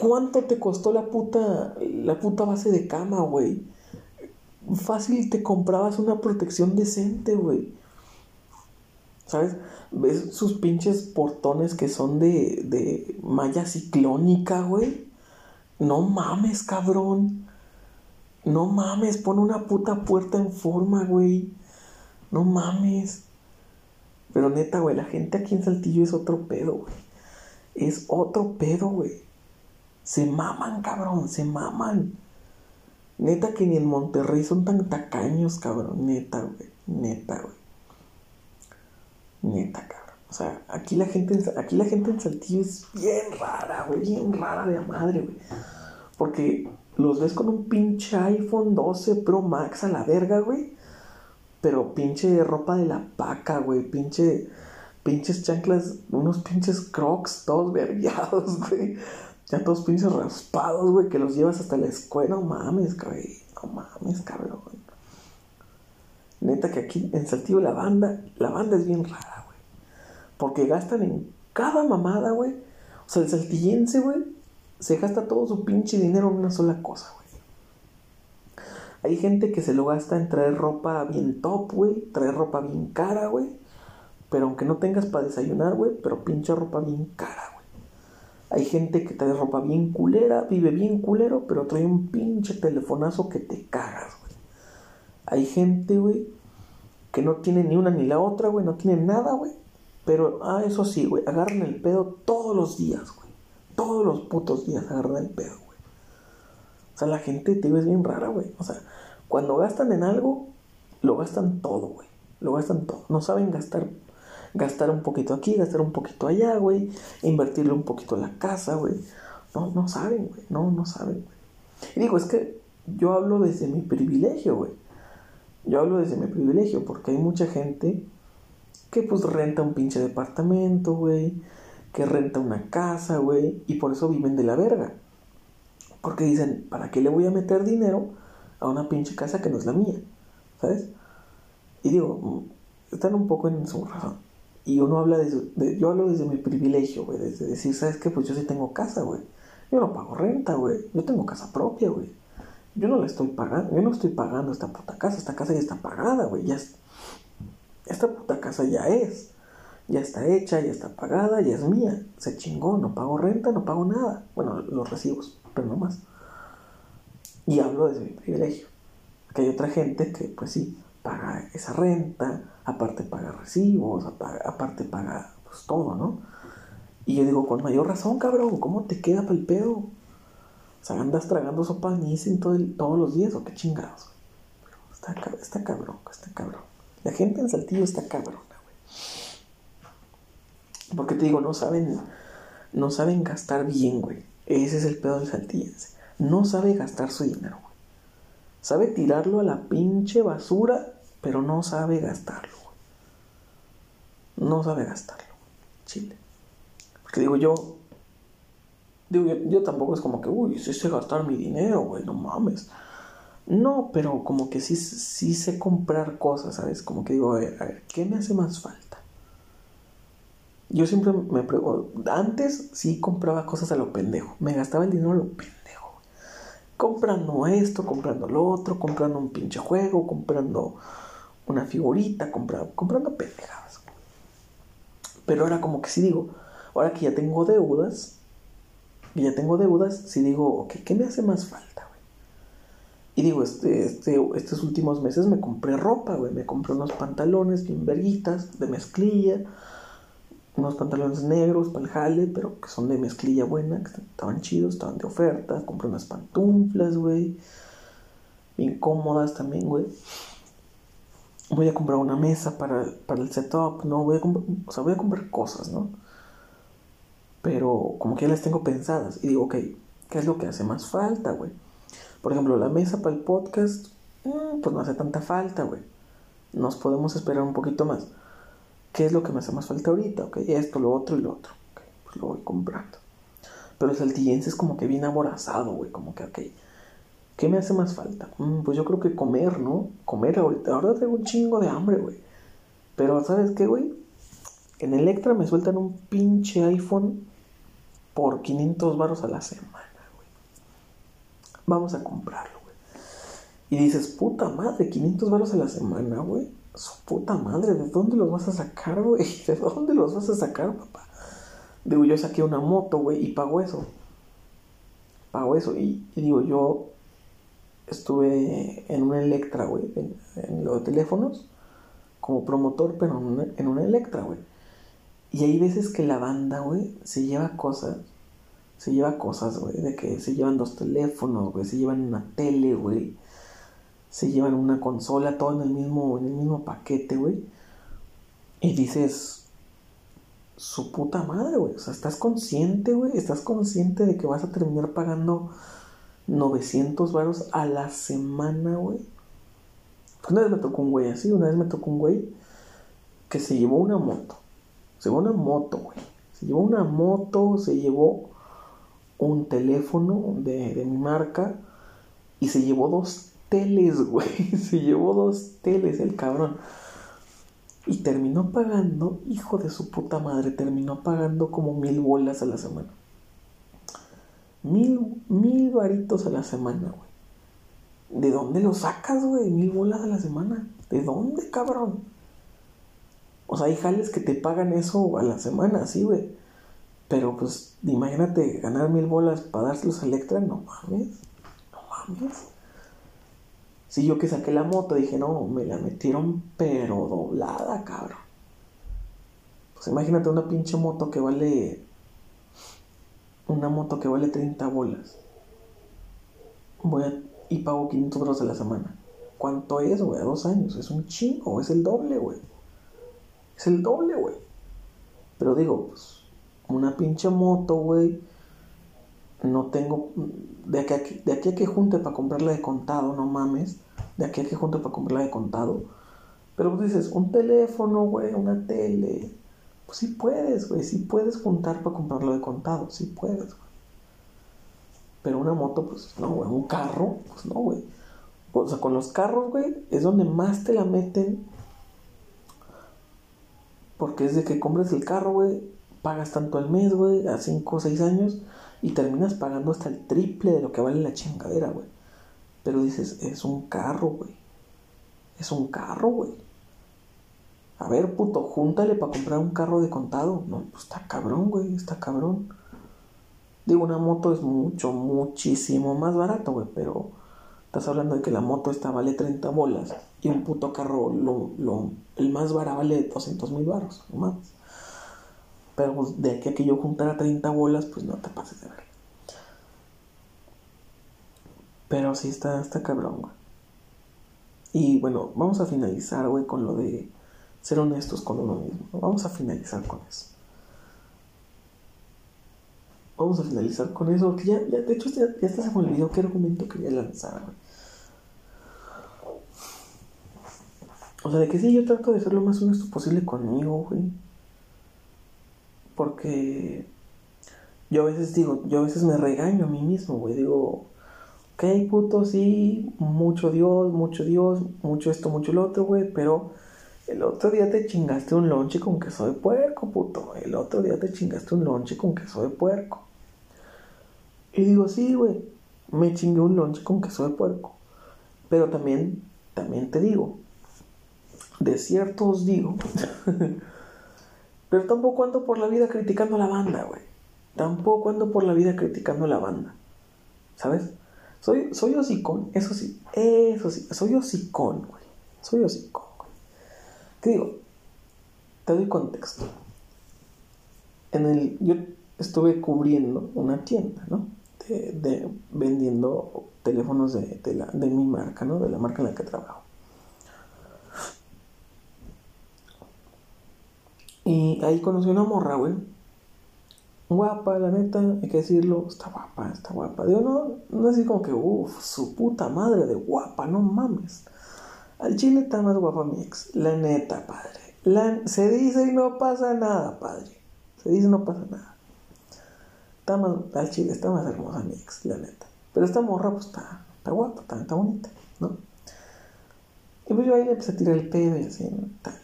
¿Cuánto te costó la puta, la puta base de cama, güey? Fácil te comprabas una protección decente, güey. ¿Sabes? ¿Ves sus pinches portones que son de, de malla ciclónica, güey? No mames, cabrón. No mames, pon una puta puerta en forma, güey. No mames. Pero neta, güey, la gente aquí en Saltillo es otro pedo, güey. Es otro pedo, güey. Se maman, cabrón, se maman. Neta que ni en Monterrey son tan tacaños, cabrón. Neta, güey. Neta, güey. Neta, cabrón. O sea, aquí la gente, en- aquí la gente en Saltillo es bien rara, güey. Bien rara de madre, güey. Porque los ves con un pinche iPhone 12 Pro Max a la verga, güey. Pero pinche ropa de la paca, güey. Pinche. Pinches chanclas, unos pinches crocs todos vergueados, güey. Ya todos pinches raspados, güey, que los llevas hasta la escuela. No mames, güey. No mames, cabrón. Neta que aquí en Saltillo la banda, la banda es bien rara, güey. Porque gastan en cada mamada, güey. O sea, el saltillense, güey, se gasta todo su pinche dinero en una sola cosa, güey. Hay gente que se lo gasta en traer ropa bien top, güey. Traer ropa bien cara, güey. Pero aunque no tengas para desayunar, güey, pero pinche ropa bien cara, güey. Hay gente que trae ropa bien culera, vive bien culero, pero trae un pinche telefonazo que te cagas, güey. Hay gente, güey, que no tiene ni una ni la otra, güey, no tiene nada, güey. Pero, ah, eso sí, güey, agarran el pedo todos los días, güey. Todos los putos días agarran el pedo, güey. O sea, la gente, te es bien rara, güey. O sea, cuando gastan en algo, lo gastan todo, güey. Lo gastan todo. No saben gastar, gastar un poquito aquí, gastar un poquito allá, güey. Invertirle un poquito en la casa, güey. No, no saben, güey. No, no saben, güey. Y digo, es que yo hablo desde mi privilegio, güey. Yo hablo desde mi privilegio porque hay mucha gente que pues renta un pinche departamento, güey, que renta una casa, güey, y por eso viven de la verga. Porque dicen, ¿para qué le voy a meter dinero a una pinche casa que no es la mía? ¿Sabes? Y digo, mm, están un poco en su razón. Y uno habla de, yo hablo desde mi privilegio, güey, desde decir, ¿sabes qué? Pues yo sí tengo casa, güey. Yo no pago renta, güey. Yo tengo casa propia, güey. Yo no la estoy pagando, yo no estoy pagando esta puta casa, esta casa ya está pagada, güey. Ya es- esta puta casa ya es. Ya está hecha, ya está pagada, ya es mía. Se chingó, no pago renta, no pago nada. Bueno, los recibos, pero no más. Y hablo desde mi privilegio. Que hay otra gente que, pues sí, paga esa renta, aparte paga recibos, apa- aparte paga pues todo, ¿no? Y yo digo, con mayor razón, cabrón, ¿cómo te queda para el pedo? O sea, andas tragando sopa todo el- todos los días o qué chingados. Está, está cabrón, está cabrón. La gente en Saltillo está cabrona, güey. Porque te digo, no saben, no saben gastar bien, güey. Ese es el pedo del saltillense. No sabe gastar su dinero, güey. Sabe tirarlo a la pinche basura, pero no sabe gastarlo. No sabe gastarlo. Chile. Porque digo yo, digo yo, yo tampoco es como que, uy, sí sé gastar mi dinero, güey, no mames. No, pero como que sí, sí sé comprar cosas, ¿sabes? Como que digo, a ver, a ver, ¿qué me hace más falta? Yo siempre me pregunto, antes sí compraba cosas a lo pendejo, me gastaba el dinero a lo pendejo. Comprando esto, comprando lo otro, comprando un pinche juego, comprando una figurita, comprando, comprando pendejadas. Pero ahora como que sí digo, ahora que ya tengo deudas, que ya tengo deudas, sí digo, ok, ¿qué me hace más falta, güey? Y digo, este, este, estos últimos meses me compré ropa, güey, me compré unos pantalones bien verguitas, de mezclilla, unos pantalones negros para el jale, pero que son de mezclilla buena, que estaban chidos, estaban de oferta. Compré unas pantuflas, güey. Bien cómodas también, güey. Voy a comprar una mesa para, para el setup, ¿no? Voy a o sea, voy a comprar cosas, ¿no? Pero como que ya las tengo pensadas. Y digo, ok, ¿qué es lo que hace más falta, güey? Por ejemplo, la mesa para el podcast, mm, pues no hace tanta falta, güey. Nos podemos esperar un poquito más. ¿Qué es lo que me hace más falta ahorita? Ok, esto, lo otro y lo otro. Ok, pues lo voy comprando. Pero el saltillense es como que bien aborazado, güey. Como que, ok, ¿qué me hace más falta? Mm, pues yo creo que comer, ¿no? Comer ahorita. Ahora tengo un chingo de hambre, güey. Pero, ¿sabes qué, güey? En Electra me sueltan un pinche iPhone por 500 baros a la semana, güey. Vamos a comprarlo, güey. Y dices, puta madre, 500 baros a la semana, güey. Su puta madre, ¿de dónde los vas a sacar, güey? ¿De dónde los vas a sacar, papá? Digo, yo saqué una moto, güey, y pago eso. Pago eso. Y, y digo, yo estuve en una Electra, güey, en, en los teléfonos, como promotor, pero en una, en una Electra, güey. Y hay veces que la banda, güey, se lleva cosas, se lleva cosas, güey, de que se llevan dos teléfonos, güey, se llevan una tele, güey, se llevan una consola, todo en el mismo, en el mismo paquete, güey. Y dices, su puta madre, güey. O sea, estás consciente, güey. Estás consciente de que vas a terminar pagando 900 varos a la semana, güey. Pues una vez me tocó un güey así, una vez me tocó un güey que se llevó una moto. Se llevó una moto, güey. Se llevó una moto, se llevó un teléfono de, de mi marca y se llevó dos teles, güey. Se llevó dos teles el cabrón. Y terminó pagando, hijo de su puta madre, terminó pagando como mil bolas a la semana. Mil, mil varitos a la semana, güey. ¿De dónde lo sacas, güey? Mil bolas a la semana. ¿De dónde, cabrón? O sea, hay jales que te pagan eso a la semana, sí, güey. Pero pues, imagínate ganar mil bolas para dárselos a Electra, no mames. No mames. Si yo que saqué la moto dije, no, me la metieron pero doblada, cabrón. Pues imagínate una pinche moto que vale. Una moto que vale 30 bolas. Voy a, y pago 500 euros a la semana. ¿Cuánto es, güey? A dos años. Es un chingo, es el doble, güey. Es el doble, güey. Pero digo, pues, una pinche moto, güey. No tengo. De aquí, a que, de aquí a que junte para comprarla de contado, no mames. De aquí a que junte para comprarla de contado. Pero pues dices, un teléfono, güey, una tele. Pues puedes, güey. Sí puedes juntar para comprarlo de contado. Sí puedes, güey. Pero una moto, pues no, güey. Un carro, pues no, güey. O sea, con los carros, güey, es donde más te la meten. Porque es de que compras el carro, güey, pagas tanto al mes, güey, a 5 o 6 años, y terminas pagando hasta el triple de lo que vale la chingadera, güey. Pero dices, es un carro, güey. Es un carro, güey. A ver, puto, júntale para comprar un carro de contado. No, pues está cabrón, güey, está cabrón. Digo, una moto es mucho, muchísimo más barato, güey, pero estás hablando de que la moto esta vale 30 bolas y un puto carro, lo, lo, el más barato vale 200 mil baros, no mames. Pero pues, de aquí a que yo juntara 30 bolas, pues no te pases de ver. Pero sí está, está cabrón, güey. Y bueno, vamos a finalizar, güey, con lo de ser honestos con uno mismo. Vamos a finalizar con eso. Vamos a finalizar con eso. Que ya, ya de hecho, ya, ya hasta se me olvidó qué argumento quería lanzar. O sea, de que sí, yo trato de ser lo más honesto posible conmigo, güey. Porque yo a veces digo, yo a veces me regaño a mí mismo, güey. Digo, ok, puto, sí, mucho Dios, mucho Dios, mucho esto, mucho lo otro, güey. Pero el otro día te chingaste un lonche con queso de puerco, puto. El otro día te chingaste un lonche con queso de puerco. Y digo, sí, güey, me chingué un lonche con queso de puerco. Pero también, también te digo, de cierto os digo, pero tampoco ando por la vida criticando a la banda, güey. Tampoco ando por la vida criticando a la banda. ¿Sabes? Soy, soy hocicón, eso sí, eso sí, soy hocicón, güey. Soy hocicón, ¿Qué digo? Te doy contexto. En el, yo estuve cubriendo una tienda, ¿no? De, vendiendo teléfonos de, de, la, de mi marca, ¿no? De la marca en la que trabajo. Y ahí conocí una morra, güey. Guapa, la neta, hay que decirlo. Está guapa, está guapa. Digo, no, no así como que, uff, su puta madre de guapa, no mames. Al chile está más guapa mi ex. La neta, padre. La, se dice y no pasa nada, padre. Se dice y no pasa nada. Está más, al chile está más hermosa mi ex, la neta. Pero esta morra, pues está, está guapa, está, está bonita, ¿no? Y pues yo ahí le empecé a tirar el pedo y así. Tal.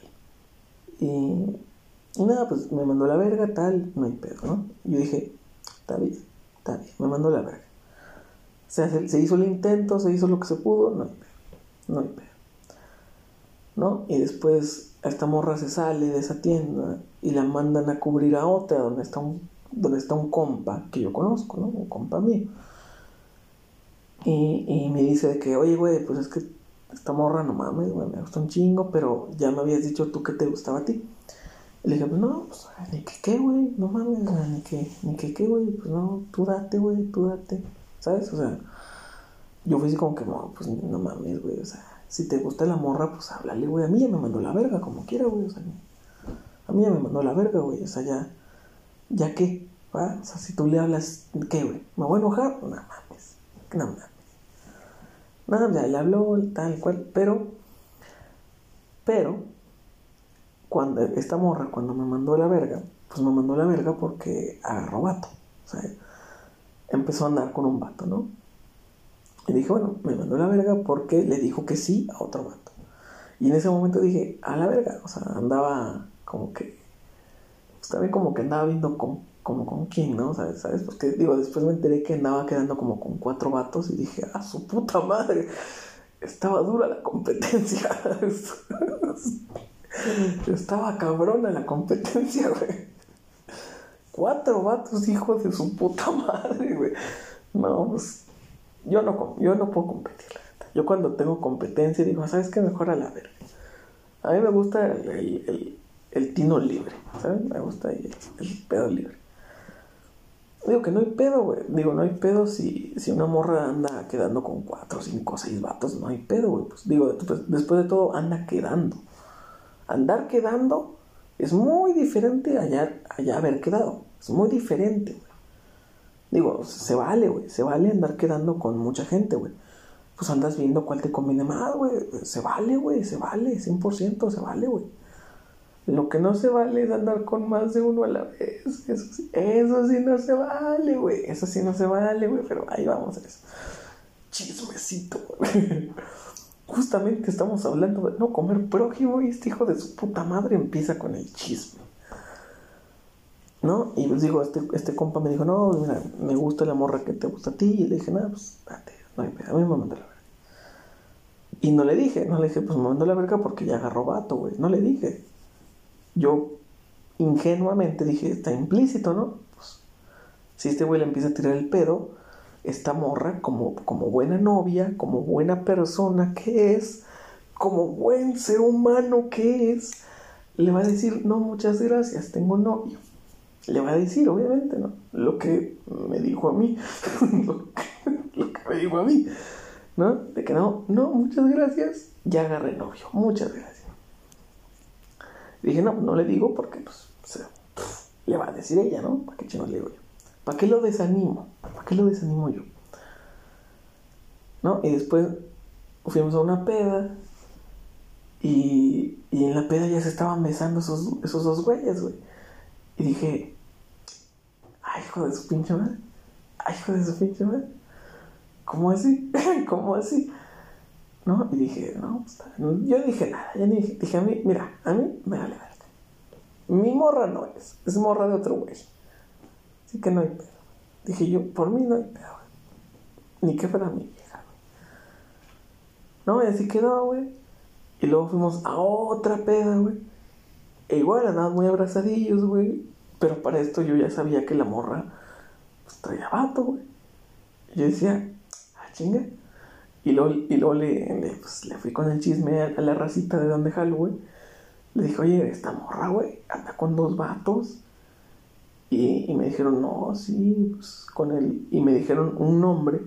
Y, y nada, pues me mandó la verga, tal, no hay pedo, ¿no? Yo dije, está bien, está bien, me mandó la verga. Se, se hizo el intento, se hizo lo que se pudo, no hay pedo, no hay pedo. ¿No? Y después esta morra se sale de esa tienda y la mandan a cubrir a otra donde está un, donde está un compa que yo conozco, ¿no? Un compa mío. Y, y me dice de que, oye, güey, pues es que esta morra no mames, güey, me gusta un chingo, pero ya me habías dicho tú que te gustaba a ti. Y le dije, pues no, pues ni que qué, güey, no mames, ni que, ni que qué, güey, pues no, tú date, güey, tú date, ¿sabes? O sea, yo fui así como que, no, pues no mames, güey, o sea, si te gusta la morra, pues háblale, güey, a mí ya me mandó la verga, como quiera, güey, o sea, a mí ya me mandó la verga, güey, o sea, ya, ya qué, ¿va? O sea, si tú le hablas, ¿qué, güey? ¿Me voy a enojar? No mames, no mames. Nada, ya le habló, tal cual, pero, pero, cuando esta morra, cuando me mandó la verga, pues me mandó la verga porque agarró vato, o sea, empezó a andar con un vato, ¿no? Y dije, bueno, me mandó la verga porque le dijo que sí a otro vato. Y en ese momento dije, a la verga, o sea, andaba como que, pues también como que andaba viendo con, como con quién, ¿no? ¿Sabes? ¿Sabes? Porque digo, después me enteré que andaba quedando como con cuatro vatos y dije, a su puta madre, estaba dura la competencia. estaba cabrona la competencia, güey. Cuatro vatos, hijos de su puta madre, güey. No, pues yo no, yo no puedo competir. Yo cuando tengo competencia digo, ¿sabes qué? Mejor a la verga. A mí me gusta el, el, el, tino libre, ¿sabes? Me gusta el, pedo libre. Digo que no hay pedo, güey. Digo, no hay pedo si, si una morra anda quedando con cuatro, cinco, seis vatos. No hay pedo, güey. Pues digo, pues, después de todo, anda quedando. Andar quedando es muy diferente a allá, allá haber quedado. Es muy diferente. Digo, se vale, güey. Se vale andar quedando con mucha gente, güey. Pues andas viendo cuál te conviene más, güey. Se vale, güey. Se vale. 100% se vale, güey. Lo que no se vale es andar con más de uno a la vez. Eso sí, eso sí no se vale, güey. Eso sí no se vale, güey. Pero ahí vamos a eso. Chismecito, güey. Justamente estamos hablando de no comer prójimo y este hijo de su puta madre empieza con el chisme. ¿No? Y pues digo, este, este compa me dijo, no, mira, me gusta la morra que te gusta a ti. Y le dije, nada, pues date, no hay pedo. A mí me mandó la verga. Y no le dije, no le dije, pues me mandó la verga porque ya agarró vato, güey. No le dije yo ingenuamente dije, está implícito, ¿no? Pues, si este güey le empieza a tirar el pedo, esta morra, como, como buena novia, como buena persona que es, como buen ser humano que es, le va a decir, no, muchas gracias, tengo novio. Le va a decir, obviamente, ¿no? Lo que me dijo a mí, lo, que, me dijo a mí, ¿no? De que no, no, muchas gracias, ya agarré novio, muchas gracias. Dije, no, no le digo porque, pues, le va a decir ella, ¿no? ¿Para qué chingos le digo yo? ¿Para qué lo desanimo? ¿Para qué lo desanimo yo? ¿No? Y después fuimos a una peda y, y en la peda ya se estaban besando esos, esos dos güeyes, güey. Y dije, ay, hijo de su pinche madre. Ay, hijo de su pinche madre. ¿Cómo así? ¿Cómo así? ¿no? Y dije, no, pues, yo dije nada, ni dije, dije a mí, mira, a mí me vale verga. Mi morra no es, es morra de otro güey. Así que no hay pedo. Dije yo, por mí no hay pedo, güey. Ni que fuera mi vieja. No, y así quedó, güey. Y luego fuimos a otra peda, güey. E igual andaban muy abrazadillos, güey. Pero para esto yo ya sabía que la morra pues, traía vato, güey. Y yo decía, ah, chinga. Y luego, y luego le, le, pues, le, fui con el chisme a, la racita de donde jalo, güey. Le dije, oye, esta morra, güey, anda con dos vatos. Y, y, me dijeron, no, sí, pues con él. Y me dijeron un nombre.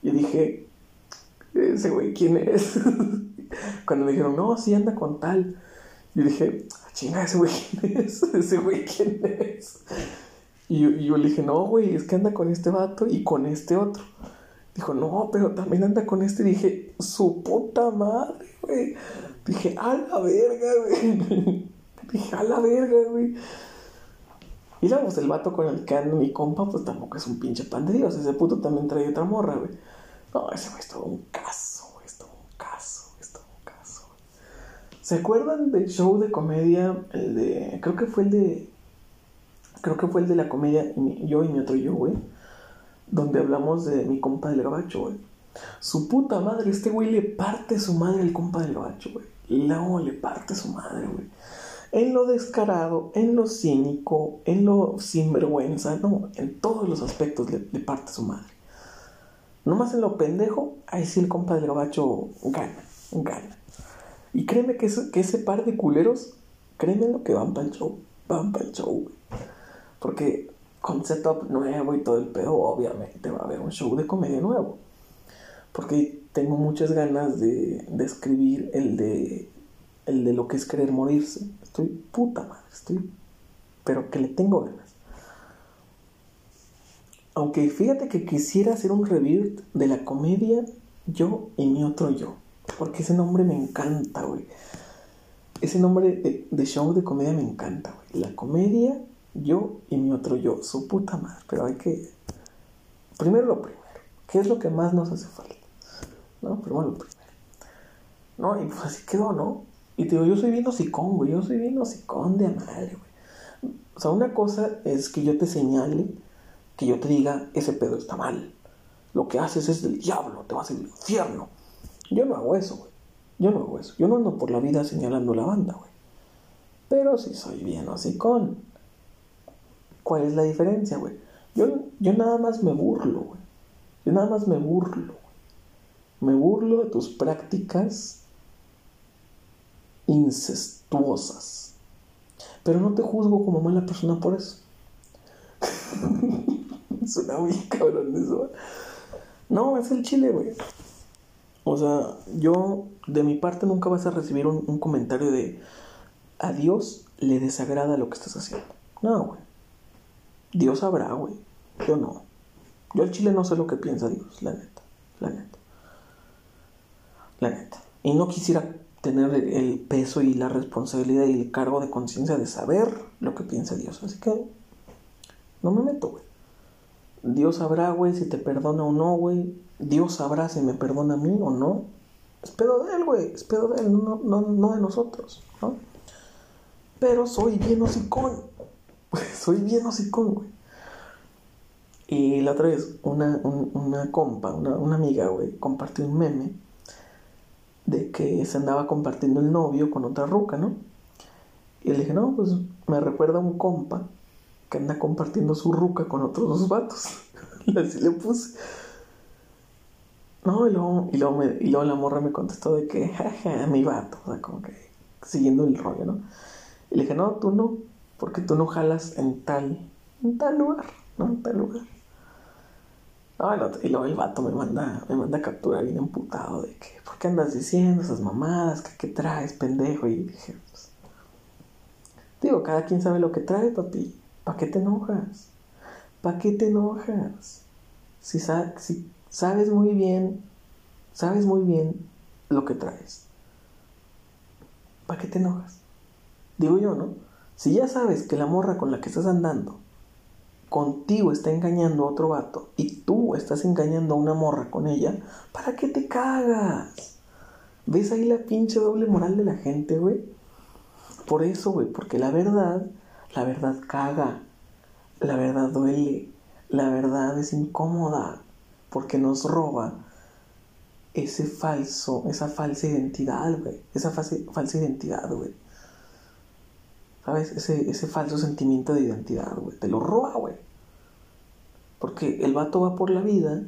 Y dije, ese güey, ¿quién es? Cuando me dijeron, no, sí, anda con tal. Y dije, chinga, ese güey, ¿quién es? Ese güey, ¿quién es? Y y yo le dije, no, güey, es que anda con este vato y con este otro. Dijo, no, pero también anda con este. Y dije, su puta madre, güey. Dije, a la verga, güey. Dije, a la verga, güey. Y luego, pues el vato con el que anda mi compa, pues tampoco es un pinche pan de Dios. Ese puto también trae otra morra, güey. No, ese güey es todo un caso, güey. Es todo un caso, es todo un caso. Güey. ¿Se acuerdan del show de comedia? El de. Creo que fue el de. Creo que fue el de la comedia Yo y mi otro yo, güey. Donde hablamos de mi compa del gabacho, güey. Su puta madre, este güey le parte su madre al compa del gabacho, güey. No, le parte su madre, güey. En lo descarado, en lo cínico, en lo sinvergüenza, no, en todos los aspectos le, le parte su madre. Nomás en lo pendejo, ahí sí el compa del gabacho gana, gana. Y créeme que ese, que ese par de culeros, créeme lo que van para el show, van para el show, güey. Porque con setup nuevo y todo el pedo, obviamente va a haber un show de comedia nuevo. Porque tengo muchas ganas de, de escribir el de, el de lo que es querer morirse. Estoy puta madre, estoy... Pero que le tengo ganas. Aunque fíjate que quisiera hacer un review de la comedia Yo y mi otro yo. Porque ese nombre me encanta, güey. Ese nombre de, show de comedia me encanta, güey. La comedia, yo y mi otro yo. Su puta madre. Pero hay que... Primero lo primero. ¿Qué es lo que más nos hace falta? ¿No? Primero lo primero. No, y pues así quedó, ¿no? Y te digo, yo soy bien hocicón, güey. Yo soy bien hocicón de madre, güey. O sea, una cosa es que yo te señale, que yo te diga, ese pedo está mal. Lo que haces es del diablo, te vas al infierno. Yo no hago eso, güey. Yo no hago eso. Yo no ando por la vida señalando la banda, güey. Pero sí soy bien hocicón. ¿Cuál es la diferencia, güey? Yo, yo nada más me burlo, güey. Yo nada más me burlo, güey. Me burlo de tus prácticas incestuosas. Pero no te juzgo como mala persona por eso. Suena muy cabrón eso. No, es el chile, güey. O sea, yo de mi parte nunca vas a recibir un, comentario de a Dios le desagrada lo que estás haciendo. No, güey. Dios sabrá, güey. Yo no. Yo al chile no sé lo que piensa Dios, la neta. La neta. La neta. Y no quisiera tener el- el peso y la responsabilidad y el cargo de conciencia de saber lo que piensa Dios. Así que no me meto, güey. Dios sabrá, güey, si te perdona o no, güey. Dios sabrá si me perdona a mí o no. Es pedo de él, güey. Es pedo de él, no, no, no de nosotros, ¿no? Pero soy bien hocicón. soy bien hocicón, güey. Y la otra vez, una, un- una compa, una, una amiga, güey, compartió un meme de que se andaba compartiendo el novio con otra ruca, ¿no? Y le dije, no, pues me recuerda a un compa que anda compartiendo su ruca con otros dos vatos. Así le puse. No, y luego, y, luego me- y luego la morra me contestó de que, jaja, mi vato, o sea, como que siguiendo el rollo, ¿no? Y le dije, no, tú no, porque tú no jalas en tal, en tal lugar, ¿no? En tal lugar. No, y luego- el vato me manda, me manda captura bien emputado de que, ¿por qué andas diciendo esas mamadas? ¿Qué, qué traes, pendejo? Y dije, pues, digo, cada quien sabe lo que trae, papi. ¿Para qué te enojas? ¿Para qué te enojas? Si, sa- si sabes muy bien, sabes muy bien lo que traes. ¿Para qué te enojas? Digo yo, ¿no? Si ya sabes que la morra con la que estás andando contigo está engañando a otro vato y tú estás engañando a una morra con ella, ¿para qué te cagas? ¿Ves ahí la pinche doble moral de la gente, güey? Por eso, güey, porque la verdad, la verdad caga, la verdad duele, la verdad es incómoda, porque nos roba ese falso, esa falsa identidad, güey, esa falsa, identidad, güey. ¿Sabes? Ese, ese falso sentimiento de identidad, güey. Te lo roba, güey. Porque el vato va por la vida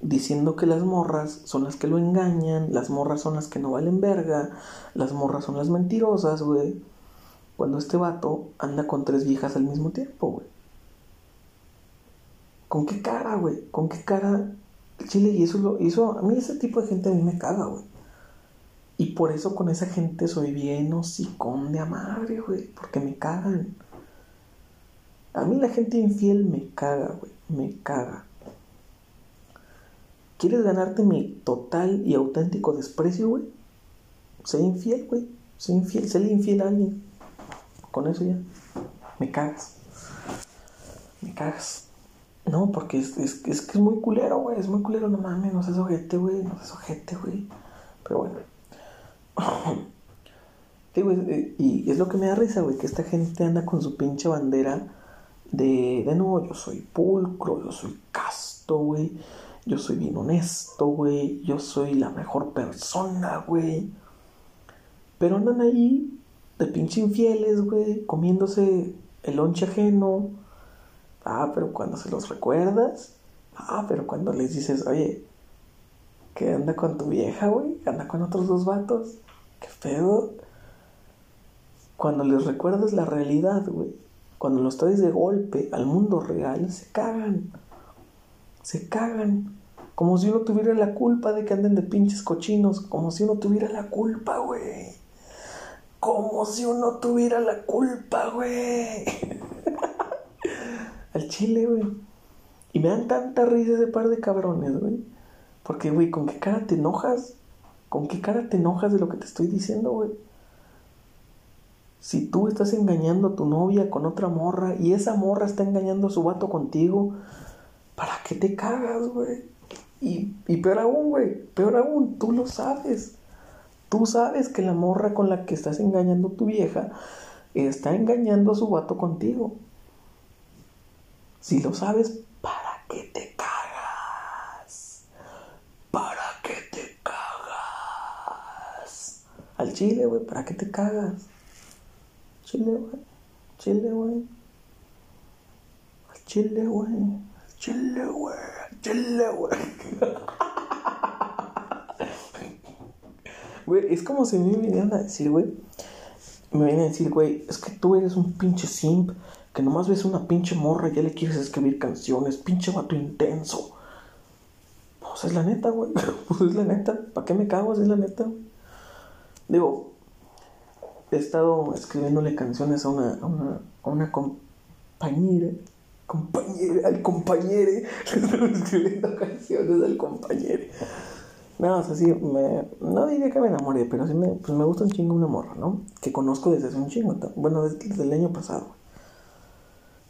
diciendo que las morras son las que lo engañan, las morras son las que no valen verga, las morras son las mentirosas, güey. Cuando este vato anda con tres viejas al mismo tiempo, güey. ¿Con qué cara, güey? ¿Con qué cara? Chile, y eso, lo, eso, a mí ese tipo de gente a mí me caga, güey. Y por eso con esa gente soy bien hocicón de a madre, güey. Porque me cagan. A mí la gente infiel me caga, güey. Me caga. ¿Quieres ganarte mi total y auténtico desprecio, güey? Sé infiel, güey. Sé infiel, séle infiel a alguien. Con eso ya. Me cagas. Me cagas. No, porque es, es, es que es muy culero, güey. Es muy culero, no mames. No seas ojete, güey. No seas ojete, güey. Pero bueno. Sí, eh, y es lo que me da risa, güey, que esta gente anda con su pinche bandera de, de no, yo soy pulcro, yo soy casto, güey, yo soy bien honesto, güey, yo soy la mejor persona, güey. Pero andan ahí de pinche infieles, güey, comiéndose el lonche ajeno. Ah, pero cuando se los recuerdas, ah, pero cuando les dices, oye, ¿qué anda con tu vieja, güey? ¿Anda con otros dos vatos? ¿Qué pedo? Cuando les recuerdas la realidad, güey, cuando los traes de golpe al mundo real, se cagan. Se cagan. Como si uno tuviera la culpa de que anden de pinches cochinos. Como si uno tuviera la culpa, güey. Como si uno tuviera la culpa, güey. Al chile, güey. Y me dan tanta risa ese par de cabrones, güey. Porque, güey, ¿con qué cara te enojas? ¿Con qué cara te enojas de lo que te estoy diciendo, güey? Si tú estás engañando a tu novia con otra morra y esa morra está engañando a su vato contigo, ¿para qué te cagas, güey? Y, y peor aún, güey, peor aún, tú lo sabes. Tú sabes que la morra con la que estás engañando tu vieja está engañando a su vato contigo. Si lo sabes, ¿para qué te cagas? ¿Para qué te cagas? Al chile, güey, ¿para qué te cagas? Chile, güey. Chile, güey. Al chile, güey. Al chile, güey. Al chile, güey. Güey, es como si me vinieran a decir, güey. Me vienen a decir, güey, es que tú eres un pinche simp que nomás ves una pinche morra y ya le quieres escribir canciones, pinche vato intenso. Pues es la neta, güey. Pues es la neta. ¿Para qué me cago? Es la neta. Digo, he estado escribiéndole canciones a una, a una, a una compañera. Compañera, al compañere. Le estoy escribiendo canciones al compañere. No, o sea, sí, me, no diría que me enamoré, pero sí me, pues me gusta un chingo una morra, ¿no? Que conozco desde hace un chingo, bueno, desde, el año pasado.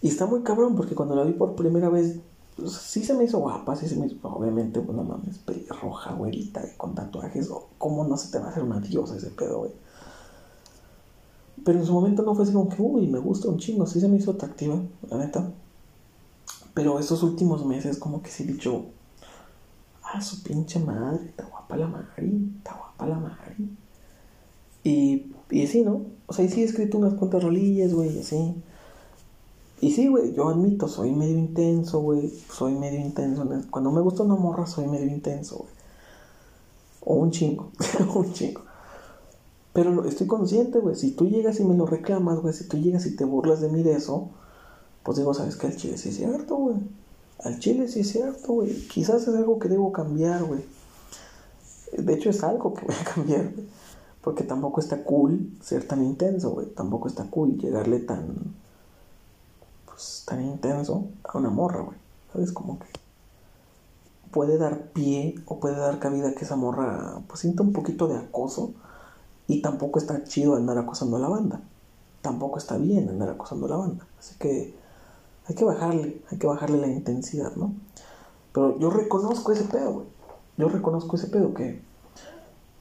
Y está muy cabrón, porque cuando la vi por primera vez, pues, sí se me hizo guapa, sí se me hizo, obviamente, bueno, mames, pelirroja, güerita, con tatuajes, cómo no se te va a hacer una diosa ese pedo, güey. Pero en su momento no fue así como que, uy, me gusta un chingo, sí se me hizo atractiva, la neta. Pero estos últimos meses, como que sí he dicho, ah, su pinche madre, está guapa la Mari, está guapa la Mari. Y, y sí, ¿no? O sea, y sí he escrito unas cuantas rolillas, güey, así. Y sí, güey, yo admito, soy medio intenso, güey. Soy medio intenso. en el- Cuando me gusta una morra, soy medio intenso, güey. O un chingo, un chingo. Pero estoy consciente, güey. Si tú llegas y me lo reclamas, güey, si tú llegas y te burlas de mí de eso, pues digo, ¿sabes qué? Al chile sí es cierto, güey. Al chile sí es cierto, güey. Quizás es algo que debo cambiar, güey. De hecho, es algo que voy a cambiar, güey. Porque tampoco está cool ser tan intenso, güey. Tampoco está cool llegarle tan. Pues tan intenso a una morra, güey. ¿Sabes? Como que. Puede dar pie o puede dar cabida a que esa morra. Pues sienta un poquito de acoso. Y tampoco está chido andar acosando a la banda. Tampoco está bien andar acosando a la banda. Así que. Hay que bajarle. Hay que bajarle la intensidad, ¿no? Pero yo reconozco ese pedo, güey. Yo reconozco ese pedo que.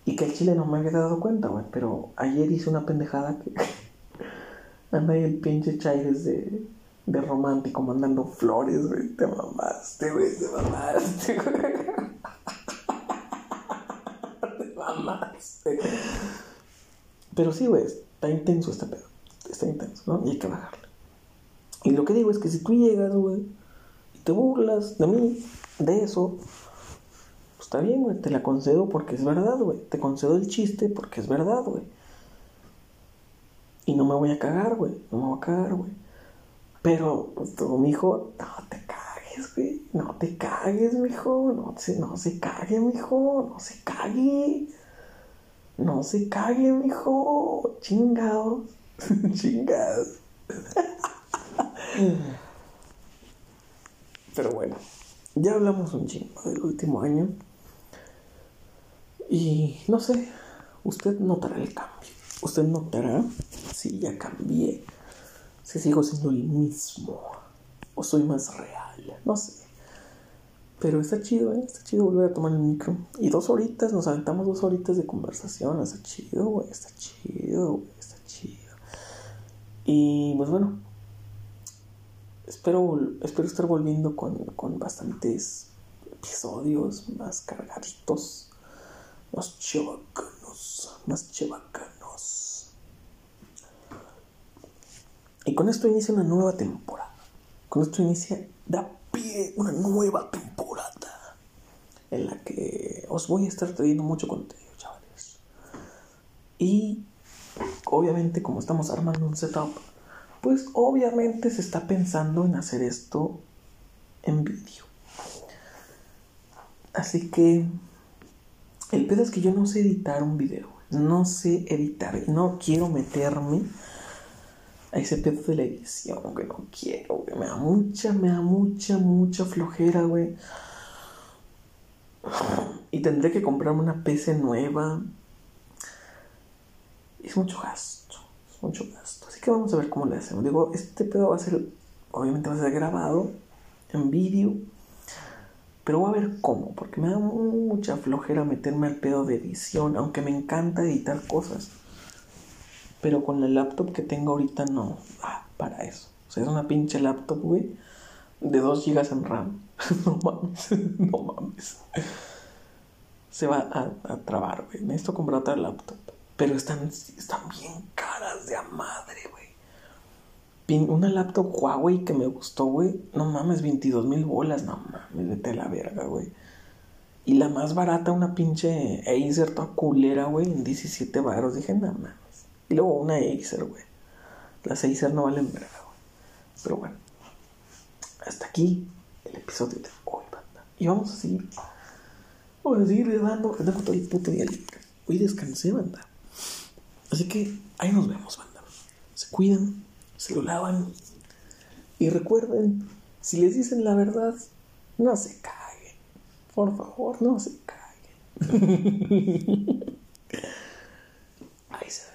Y que el chile no me había dado cuenta, güey. Pero ayer hice una pendejada que. Anda ahí el pinche Chaires de, de romántico mandando flores, güey. Te mamaste, güey. Te mamaste, güey. Te mamaste. Pero sí, güey. Está intenso este pedo. Está intenso, ¿no? Y hay que bajarle. Y lo que digo es que si tú llegas, güey, y te burlas de mí, de eso, pues está bien, güey, te la concedo porque es verdad, güey. Te concedo el chiste porque es verdad, güey. Y no me voy a cagar, güey. No me voy a cagar, güey. Pero, pues tú, mijo, no te cagues, güey. No te cagues, mijo. No se, no se cague, mijo. No se cague. No se cague, mijo. Chingados. Chingados. Pero bueno, ya hablamos un chingo del último año. Y no sé, usted notará el cambio. Usted notará si ya cambié, si sigo siendo el mismo o soy más real, no sé. Pero está chido, ¿eh? Está chido volver a tomar el micro. Y dos horitas, nos aventamos dos horitas de conversación. Está chido, güey. Está chido. Está chido. Y pues bueno. Espero, espero estar volviendo con, con bastantes episodios más cargaditos. Más chevacanos. Más chevacanos. Y con esto inicia una nueva temporada. Con esto inicia, da pie una nueva temporada. En la que os voy a estar trayendo mucho contenido, chavales. Y obviamente, como estamos armando un setup, pues obviamente se está pensando en hacer esto en vídeo. Así que el pedo es que yo no sé editar un video. No sé editar. No quiero meterme a ese pedo de la edición, güey. No quiero, güey. Me da mucha, me da mucha, mucha flojera, güey. Y tendré que comprarme una PC nueva. Es mucho gasto. Mucho gasto. Así que vamos a ver cómo le hacemos. Digo, este pedo va a ser, obviamente va a ser grabado en vídeo. Pero voy a ver cómo, porque me da mucha flojera meterme al pedo de edición, aunque me encanta editar cosas. Pero con la laptop que tengo ahorita no ah, para eso. O sea, es una pinche laptop, güey, de 2 GB en RAM. no mames, no mames. Se va a, a trabar, güey. Necesito comprar otra laptop. Pero están, están bien caras de a madre, güey. Una laptop Huawei que me gustó, güey. No mames, 22 mil bolas. No mames, vete a la verga, güey. Y la más barata, una pinche Acer toda culera, güey, en 17 baros. Dije, no mames. Y luego una Acer, güey. Las Acer no valen verga, güey. Pero bueno. Hasta aquí el episodio de hoy, banda. Y vamos a seguir. Vamos a seguir dando, tengo todo el puto día libre. Hoy descansé, banda. Así que ahí nos vemos, banda. Se cuidan, se lo lavan. Y recuerden, si les dicen la verdad, no se caguen. Por favor, no se caguen. ahí se ve.